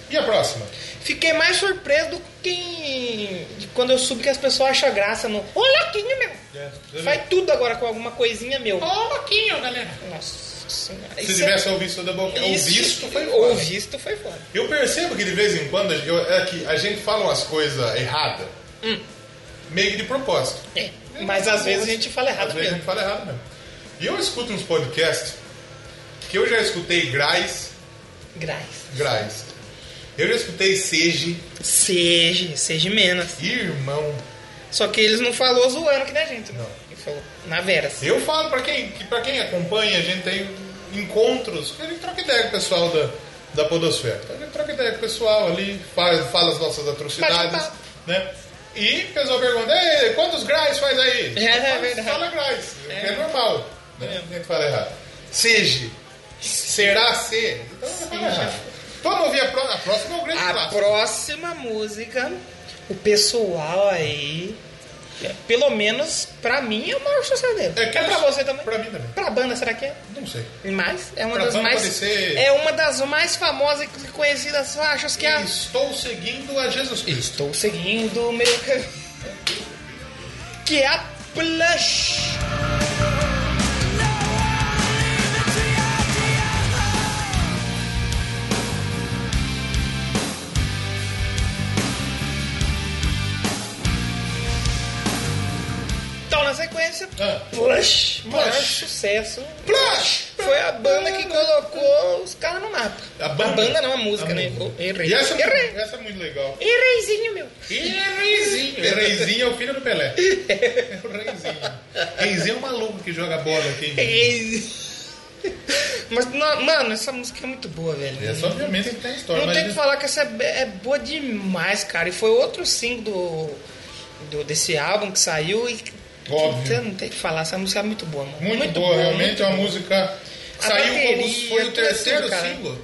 E a próxima? Fiquei mais surpreso do que de quando eu soube que as pessoas acham graça no. Ô, Loquinho, meu! É, Faz tudo agora com alguma coisinha, meu. Ô, Loquinho, galera. Nossa senhora. Se é- tivesse ouvido o Double o isso- visto, foi O visto foi foda. Eu percebo que de vez em quando eu, é que a gente fala umas coisas erradas, meio que de propósito. É. Mas às vezes a gente fala errado Às vezes a mesmo. gente fala errado mesmo. E eu escuto uns podcasts que eu já escutei Grais, Graças. Grais. Eu já escutei Sege, Seja, seja menos. irmão. Só que eles não falou zoando que nem a gente. Não. Ele falou na veras. Eu falo pra quem, que pra quem acompanha, a gente tem encontros, que a gente troca ideia com o pessoal da, da Podosfera. Então a gente troca ideia com o pessoal ali, fala, fala as nossas atrocidades, né? E o pessoal pergunta, quantos graus faz aí? É, é Fala- verdade. Fala graus, é, normal. Né? A gente fala errado. Seja. Será ser? Então não fala errado. Vamos ouvir a, pró- a próxima é o grande A clássico. próxima música, o pessoal aí, é, pelo menos pra mim, é o maior sucesso dele. É É, que pra eles- você também? pra mim também. Pra banda, será que é? Não sei. Mais? É uma Pra das mais. ser- É uma das mais famosas e conhecidas faixas que é a. Estou seguindo a Jesus Cristo. Estou seguindo o meu caminho. Que é a Plush. Na sequência, Ah. Plush, maior Plush. sucesso. Plush! Foi a banda que colocou os caras no mapa. A banda? A banda não, a música, A né? Errei. E essa, é Errei. muito- essa é muito legal. Erreizinho, meu. Reizinho. Reizinho é o filho do Pelé. o Reizinho. Reizinho é um maluco que joga bola aqui. Erreizinho. Mas, não, mano, essa música é muito boa, velho. Essa obviamente tem história. Não tem que falar que essa é, é boa demais, cara. E foi outro single do, do- desse álbum que saiu e. Óbvio. Não tem que falar, essa música é muito boa, mano. Muito, boa, realmente muito é uma boa. música. A Saiu como bateria, foi o tudo, terceiro cara. single.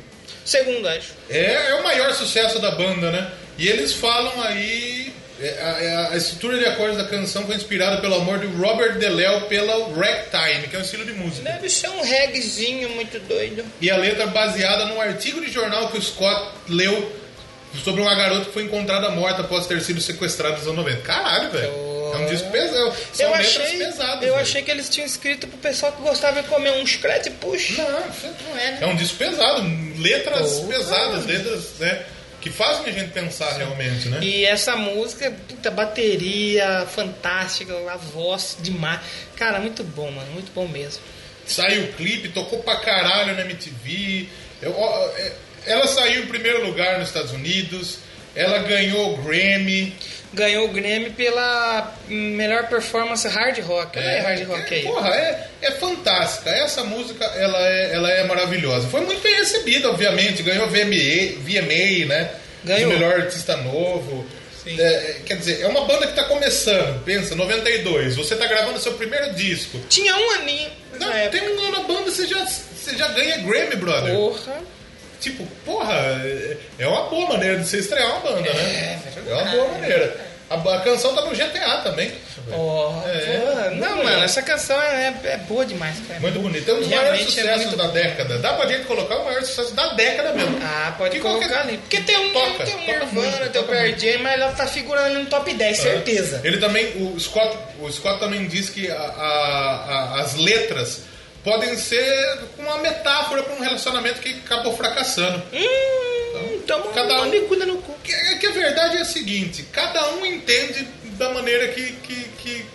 Segundo, acho. É, é o maior sucesso da banda, né? E eles falam aí. é, A, a- a estrutura de acordes da canção foi inspirada pelo amor de Robert DeLeo pela ragtime, que é um estilo de música. Deve ser um reggaezinho muito doido. E a letra baseada num artigo de jornal que o Scott leu sobre uma garota que foi encontrada morta após ter sido sequestrada nos anos 90. Caralho, velho. É um disco pesado. São eu letras achei, pesadas. eu velho. achei que eles tinham escrito pro pessoal que gostava de comer um chiclete push. Não, não é, né? É um disco pesado, letras Porra. pesadas, letras né, que fazem a gente pensar realmente, né? E essa música, puta, bateria fantástica, a voz demais. Cara, muito bom, mano, muito bom mesmo. Saiu o clipe, tocou pra caralho na MTV. Eu- é, ela saiu em primeiro lugar nos Estados Unidos. Ela ganhou o Grammy. Ganhou o Grammy pela melhor performance hard rock. Olha aí, hard rock aí. Porra, é, é fantástica. Essa música, ela é, ela é maravilhosa. Foi muito bem recebida, obviamente. Ganhou VMA, VMA né? Ganhou. De melhor artista novo. Sim. É, é, quer dizer, é uma banda que tá começando. Pensa, 92. Você tá gravando seu primeiro disco. Tinha um aninho Não, tem um ano na banda, você já, você já ganha Grammy, brother. Porra. Tipo, porra, é- é uma boa maneira de você estrear uma banda, né? É uma boa maneira. A, a canção tá no GTA também. Porra. É, Não, legal. mano, essa canção é, é boa demais, cara. Muito bonito. É um dos maiores Realmente é sucessos muito da década. Dá pra gente colocar o maior sucesso da década mesmo. Ah, pode Que colocar qualquer- ali. Porque tem um, Toca, tem um toca Nirvana, muito, tem o. Jam, mas ela tá figurando ali no top 10, certeza. Ele também, o Scott, o Scott também diz que a- a- as letras podem ser uma metáfora para um relacionamento que acabou fracassando. Hum, toma Cada um- bicuda no cu. Que, que a verdade é a seguinte: cada um entende da maneira que, que, que,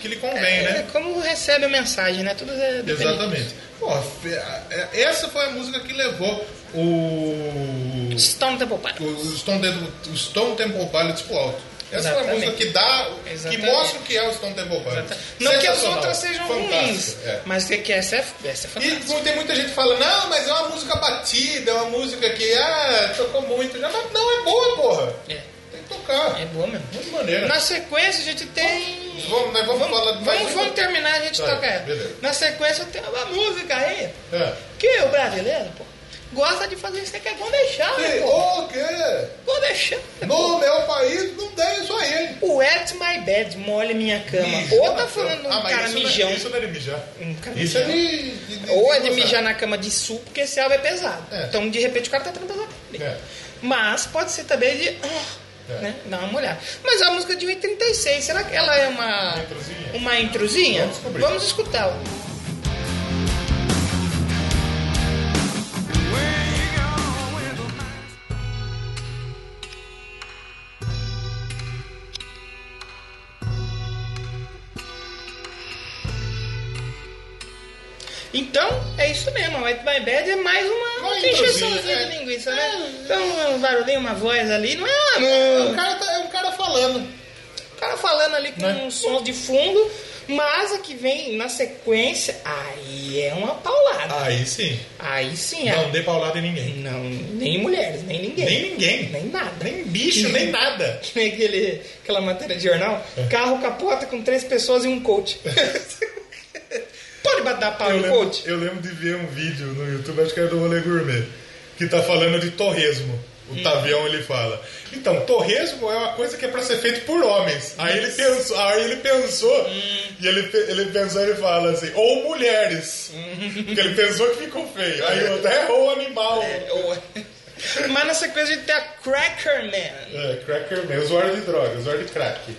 que lhe convém, É né? como recebe a mensagem, né? Tudo é. Exatamente. Pô, é- essa foi a música que levou o. Stone Temple Pilots. o Stone, Temple- Stone Temple Pilots pro alto. Essa é a Exatamente. música que dá, que Exatamente. mostra o que é o Stone Temple Pilots. Não que as outras sejam Fantástico, ruins, é. mas que, que essa, é, essa é E fantástica. tem muita gente que fala, não, mas é uma música batida, é uma música que ah, tocou muito. Mas não, é boa, porra. É, Tem que tocar. é boa mesmo. Muito maneira. Na sequência a gente tem. Vamos, vamos, Vamos, uma- vamos terminar, a gente Tá, toca ela. beleza. Na sequência tem uma música aí É. que o brasileiro, pô, gosta de fazer isso aqui, é bom deixar, né, pô? O quê? Né, No meu país não tem isso aí. O Wet My Bed, molha minha cama. Mijo Ou tá falando cama. um Ah, cara isso não é- mijão. Isso não é de mijar. Um cara Isso é mijão. de, de- de- Ou é de mijar na cama de sul, porque esse álbum é pesado. É. Então, de repente, o cara tá tendo pesado. É. Mas pode ser também de. ah, É. Né? Dar uma olhada. Mas a música de 1,36, será que ela é uma. Uma introzinha? Vamos. Vamos escutar. Isso mesmo. A White My Bad é mais uma, Uma encheçãozinha é. de linguiça, né? Então, um barulhinho, uma voz ali. Não é É, uma, o cara tá- é um cara falando. O cara falando ali com Né? um som de fundo, Mas a que vem na sequência, aí é uma paulada. Aí sim. Aí sim, é. Não dê paulada em ninguém. Não, nem mulheres, nem ninguém. Nem ninguém. Nem nada. Nem bicho, nem nada. Que nem aquele, aquela matéria de jornal. É. Carro capota com três pessoas e um coach. Pode dar pau no lembro, coach? eu lembro de ver um vídeo no YouTube, acho que era do Rolê Gourmet, que tá falando de torresmo. O Hum. Tavião ele fala. Então, torresmo é uma coisa que é pra ser feito por homens. Aí ele pensou, aí ele pensou Hum. e ele, ele pensou ele fala assim, ou mulheres. Hum. Porque ele pensou que ficou feio. Aí eu até errou o animal. Ou- Mas na sequência a gente tem a Cracker Man. É, cracker man, usuário de droga, usuário de crack.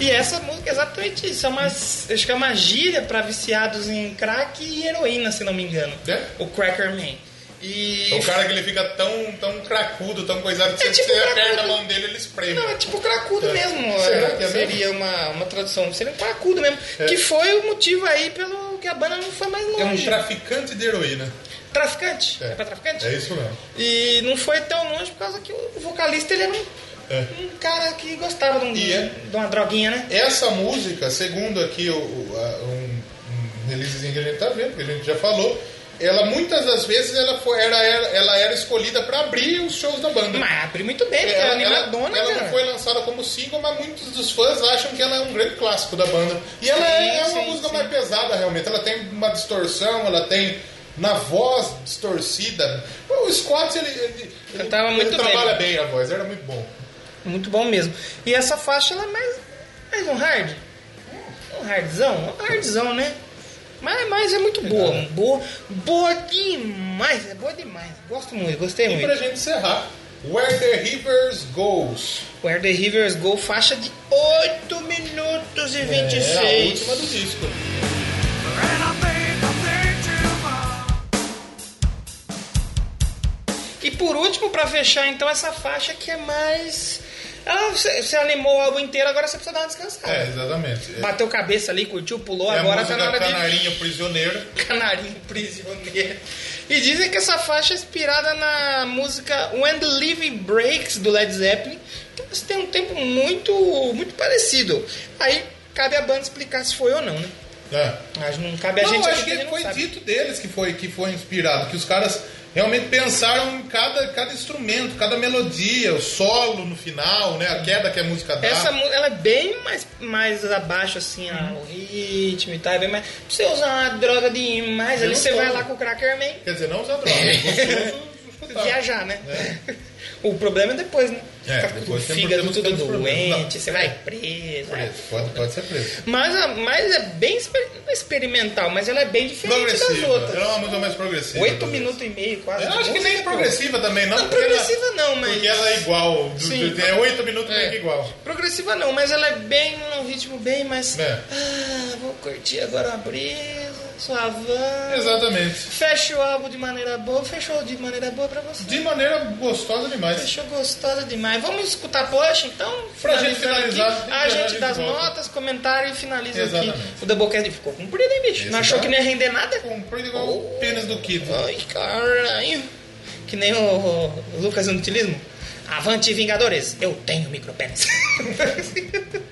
E essa música é exatamente isso. É uma, acho que é uma gíria pra viciados em crack e heroína, se não me engano. É? O Cracker Man. E. O cara que ele fica tão, tão cracudo, tão coisado, que É você, tipo você aperta a mão dele ele espreme. Não, é tipo cracudo É. mesmo. Será é, que é seria uma, uma tradução. Seria um cracudo mesmo. É. Que foi o motivo aí pelo que a banda não foi mais É um longe. traficante de heroína. Traficante. É. É pra traficante? É isso mesmo. E não foi tão longe por causa que o vocalista ele era um, É. um cara que gostava de, um- é- de uma droguinha, né? Essa música, segundo aqui o, um, um releasezinho que a gente tá vendo, que a gente já falou, ela muitas das vezes ela, foi, era, ela era escolhida pra abrir os shows da banda. Mas abre muito bem, porque é Ela, animadona, ela, ela não foi lançada como single, mas muitos dos fãs acham que ela é um grande clássico da banda. E ela é, é uma sim, música sim. mais pesada, realmente. Ela tem uma distorção, ela tem na voz distorcida. O Scott, ele, ele, ele, ele muito bem. trabalha bem a voz, era muito bom. Muito bom mesmo. E essa faixa ela é mais, mais um hard. Um hardzão? Um hardzão, né? Mas, mas é muito boa. Boa, boa demais. É boa demais. Gosto muito, gostei E muito. pra gente encerrar, Where the Rivers Goes. Where the Rivers Go, faixa de 8 minutos e 26. É a última do disco. E por último, pra fechar então, essa faixa que é mais. Ah, você, você animou o álbum inteiro, agora você precisa dar uma descansada. É, exatamente. É, Bateu cabeça ali, curtiu, pulou, é agora a tá na hora de. Canarinho Prisioneiro. Canarinho prisioneiro. E dizem que essa faixa é inspirada na música When the Living Breaks do Led Zeppelin, que eles têm um tempo muito, muito parecido. Aí cabe a banda explicar se foi ou não, né? É. Mas não cabe a Não, gente acho aqui, que gente foi dito deles que foi, que foi inspirado, que os caras realmente pensaram em cada, cada instrumento, cada melodia, o solo no final, né? A queda que a música dá. Essa ela é bem mais, mais abaixo, assim, ó, o ritmo e tal. É bem mais... Você usar uma droga demais, ali não você vai lá com o Cracker Man Quer dizer, não usar droga, é gostoso escutar. viajar, né? O problema é depois, né? É, Fica com o fígado tudo doente, você vai preso. Preso, Pode, pode ser preso. Mas, a- mas é bem é experimental, mas ela é bem diferente das Progressiva. outras. Era uma música mais progressiva. Oito minutos e meio, quase. Eu acho que nem pô. progressiva também, não. Não, porque ela- progressiva não, mas- Porque ela é igual. do- Sim. do- é oito minutos É. meio que igual. Progressiva não, mas ela é bem num ritmo bem mais. É. Ah, vou curtir agora a brisa, suavão. Exatamente. Fecha o álbum de maneira boa, fechou de maneira boa pra você. De maneira gostosa demais. Fechou gostosa demais. Vamos escutar Push, então? Pra gente finalizar, aqui. A gente dá as notas, comentário e finaliza Exatamente. aqui. O Doublecast ficou comprido, hein, bicho? Esse não achou tá- que não ia render nada? Comprido igual o pênis do Kid. Ai, caralho. Que nem o, o Lucas Inutilismo. Avante, Vingadores. Eu tenho micropênis.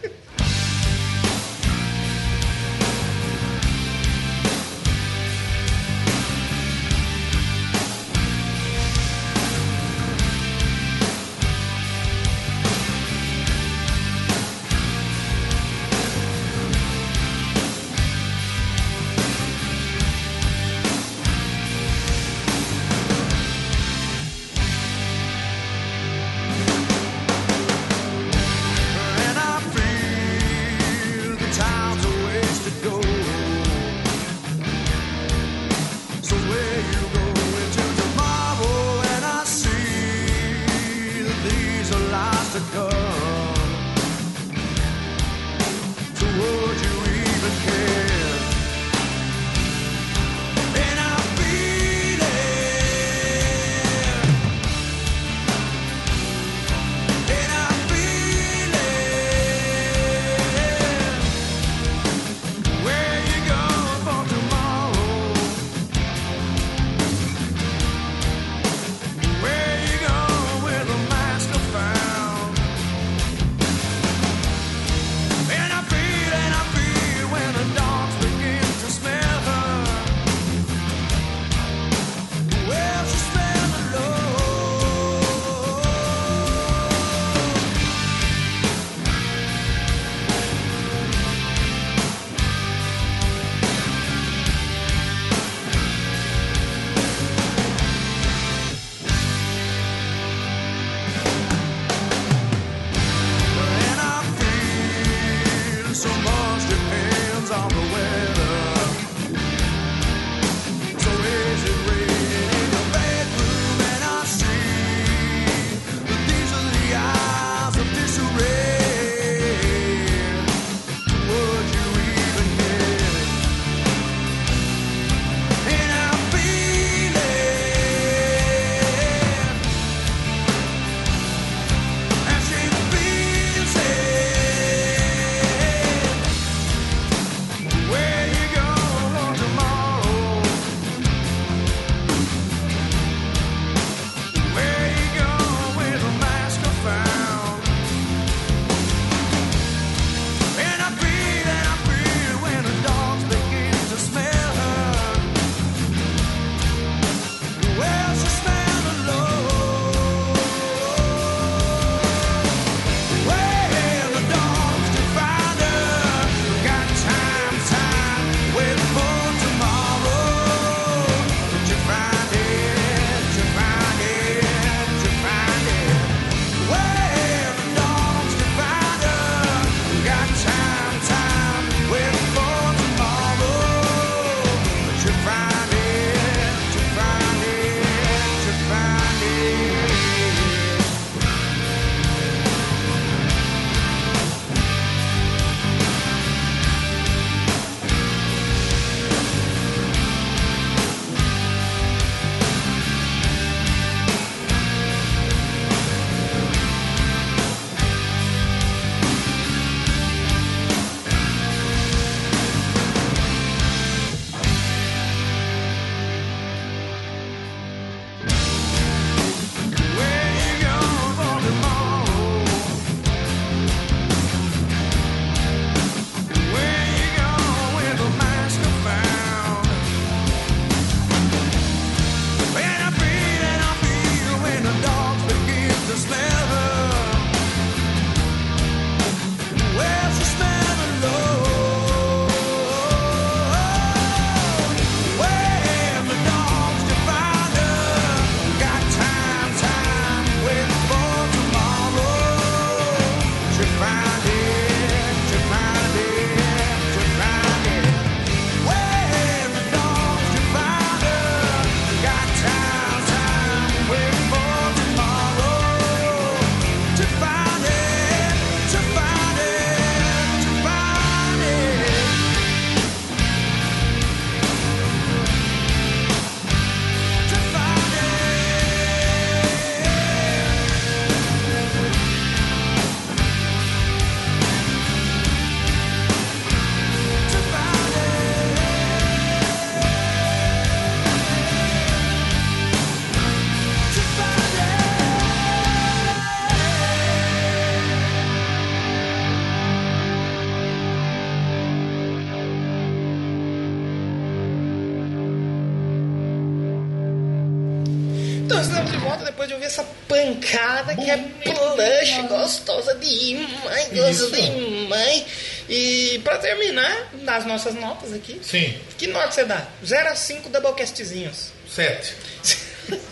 pancada que é plush, gostosa demais, gostosa demais. E pra terminar, nas nossas notas aqui, Sim, que nota você dá? 0 a 5 doublecastzinhos. sete.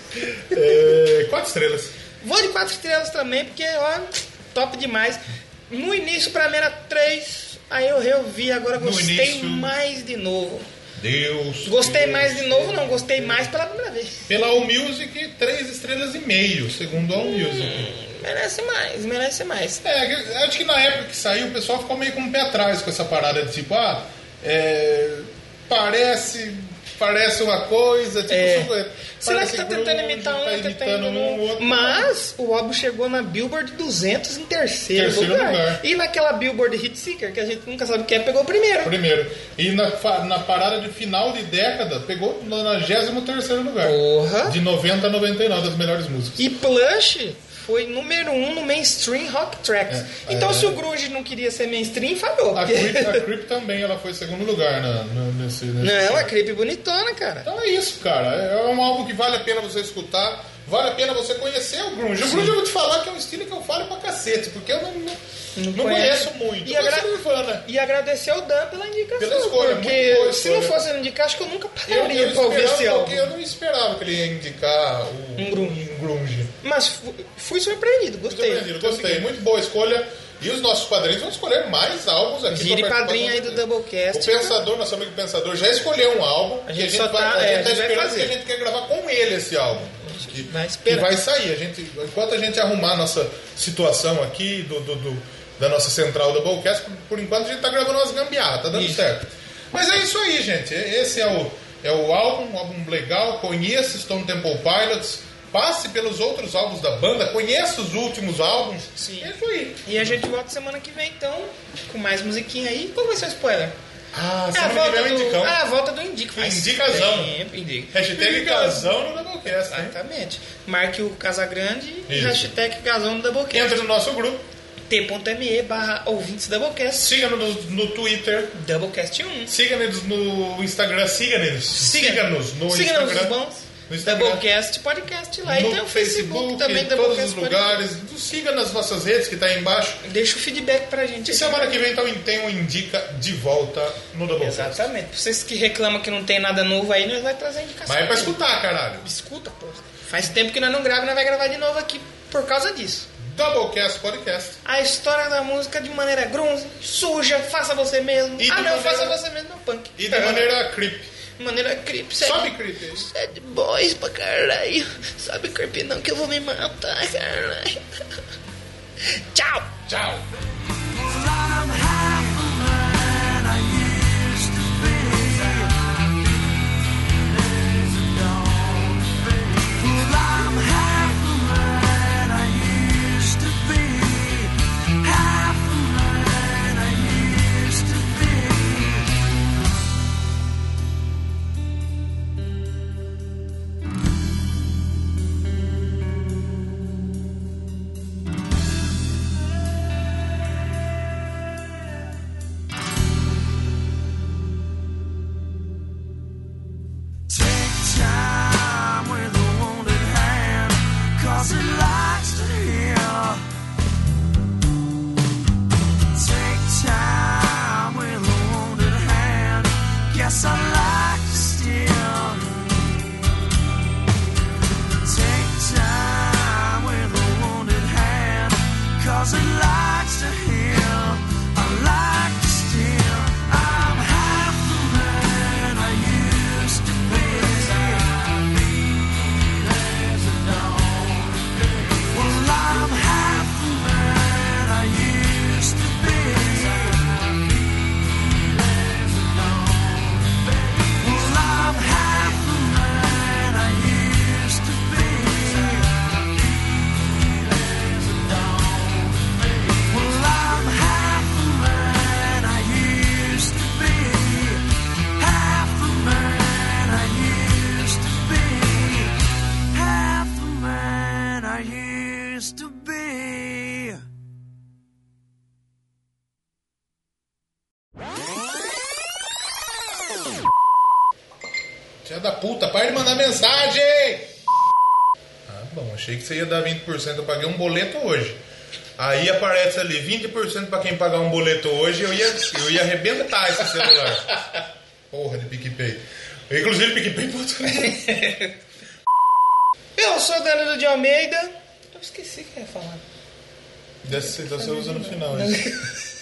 É, quatro estrelas. Vou de 4 estrelas também, porque ó, top demais. No início pra mim era 3, aí eu reouvi, agora gostei início- mais de novo. Deus. Gostei Deus, mais de novo, não, gostei mais pela primeira vez. Pela AllMusic, três estrelas e meio, segundo a AllMusic. Merece mais, merece mais. É, acho que na época que saiu, o pessoal ficou meio com o pé atrás com essa parada de tipo, ah, é, parece, parece uma coisa, tipo, É. super- Será que tá tentando imitar um, tá tá imitando um, outro. Mas o álbum chegou na Billboard 200 em terceiro, Terceiro lugar. lugar. E naquela Billboard Hit Seeker, que a gente nunca sabe o que é, pegou o primeiro. Primeiro. E na, na parada de final de década, pegou no 93 lugar. Porra. De 90 a 99 das melhores músicas. E Plush foi número um no mainstream rock tracks. É, então é. se o grunge não queria ser mainstream, falhou. A Creep, a Creep também, ela foi segundo lugar na, na- nesse, nesse Não, é creep bonitona, cara. Então é isso, cara. É um álbum que vale a pena você escutar, vale a pena você conhecer o grunge. O grunge eu vou te falar que é um estilo que eu falo pra cacete, porque eu não, não, não conhece. conheço muito. E agra- conheço Nirvana. E agradecer ao Dan pela indicação. Pela escolha, porque boa se não escolha. fosse ele indicar, acho que eu nunca pararia eu, pra ouvir esse álbum. eu não esperava que ele ia indicar o, Um grunge. um grunge. Mas fu- fui surpreendido, gostei. Surpreendido, gostei. Muito boa escolha. E os nossos padrinhos vão escolher mais álbuns aqui. Vire padrinho aí do Doublecast. O Pensador, nosso amigo Pensador, já escolheu um álbum. A gente a gente só vai, tá- a é, gente a tá gente vai esperando fazer. porque a gente quer gravar com ele esse álbum. Que, vai que vai sair. A gente, enquanto a gente arrumar a nossa situação aqui do, do- do- da nossa central do Doublecast, por, por enquanto a gente tá gravando umas gambiarras, tá dando Isso. certo. Mas é isso aí, gente. Esse é o, é o álbum, um álbum legal. Conheça Stone Temple Pilots. Passe pelos outros álbuns da banda, conheça os últimos álbuns. Sim. É isso aí. E a gente volta semana que vem, então, com mais musiquinha aí. Qual vai ser o spoiler? Ah, É a semana que volta vem é o do... Indicão. Ah, a volta do Indica. Faz Indicazão. tempo, Indica. Hashtag casão no Doublecast, hein? Exatamente. Marque o Casagrande e hashtag casão no Doublecast. Entra no nosso grupo, T.me barra ouvintes Doublecast. siga-nos no Twitter, Doublecast 1. siga-nos no Instagram, siga-nos, siga-nos no Siga-nos Instagram, bons. no Instagram, Doublecast Podcast lá. e no tem o Facebook, Facebook, também, em todos os Podcast. lugares. Siga nas nossas redes que tá aí embaixo. Deixa o feedback pra gente. E semana que vem então tem um Indica de volta no Doublecast. Exatamente. Pra vocês que reclamam que não tem nada novo aí, nós vai trazer indicação. Mas é pra escutar, caralho. Escuta, porra. Faz tempo que nós não gravamos e nós vai gravar de novo aqui por causa disso. Doublecast Podcast. A história da música de maneira grunge, suja, faça você mesmo. E ah, não, maneira- faça você mesmo no punk. E de Ah, maneira creep. de maneira creep. Sobe Sad, creep aí. sad boys pra caralho. Sabe creep não que eu vou me matar, caralho. Tchau. Tchau. Da para mensagem! bom, achei que você ia dar 20%, eu paguei um boleto hoje. Aí aparece ali 20% pra quem pagar um boleto hoje, eu ia, eu ia arrebentar esse celular. Porra de PicPay. Inclusive PicPay. Eu sou Danilo de Almeida. Eu esqueci o que eu ia falar. Dessa você usa no final. Isso.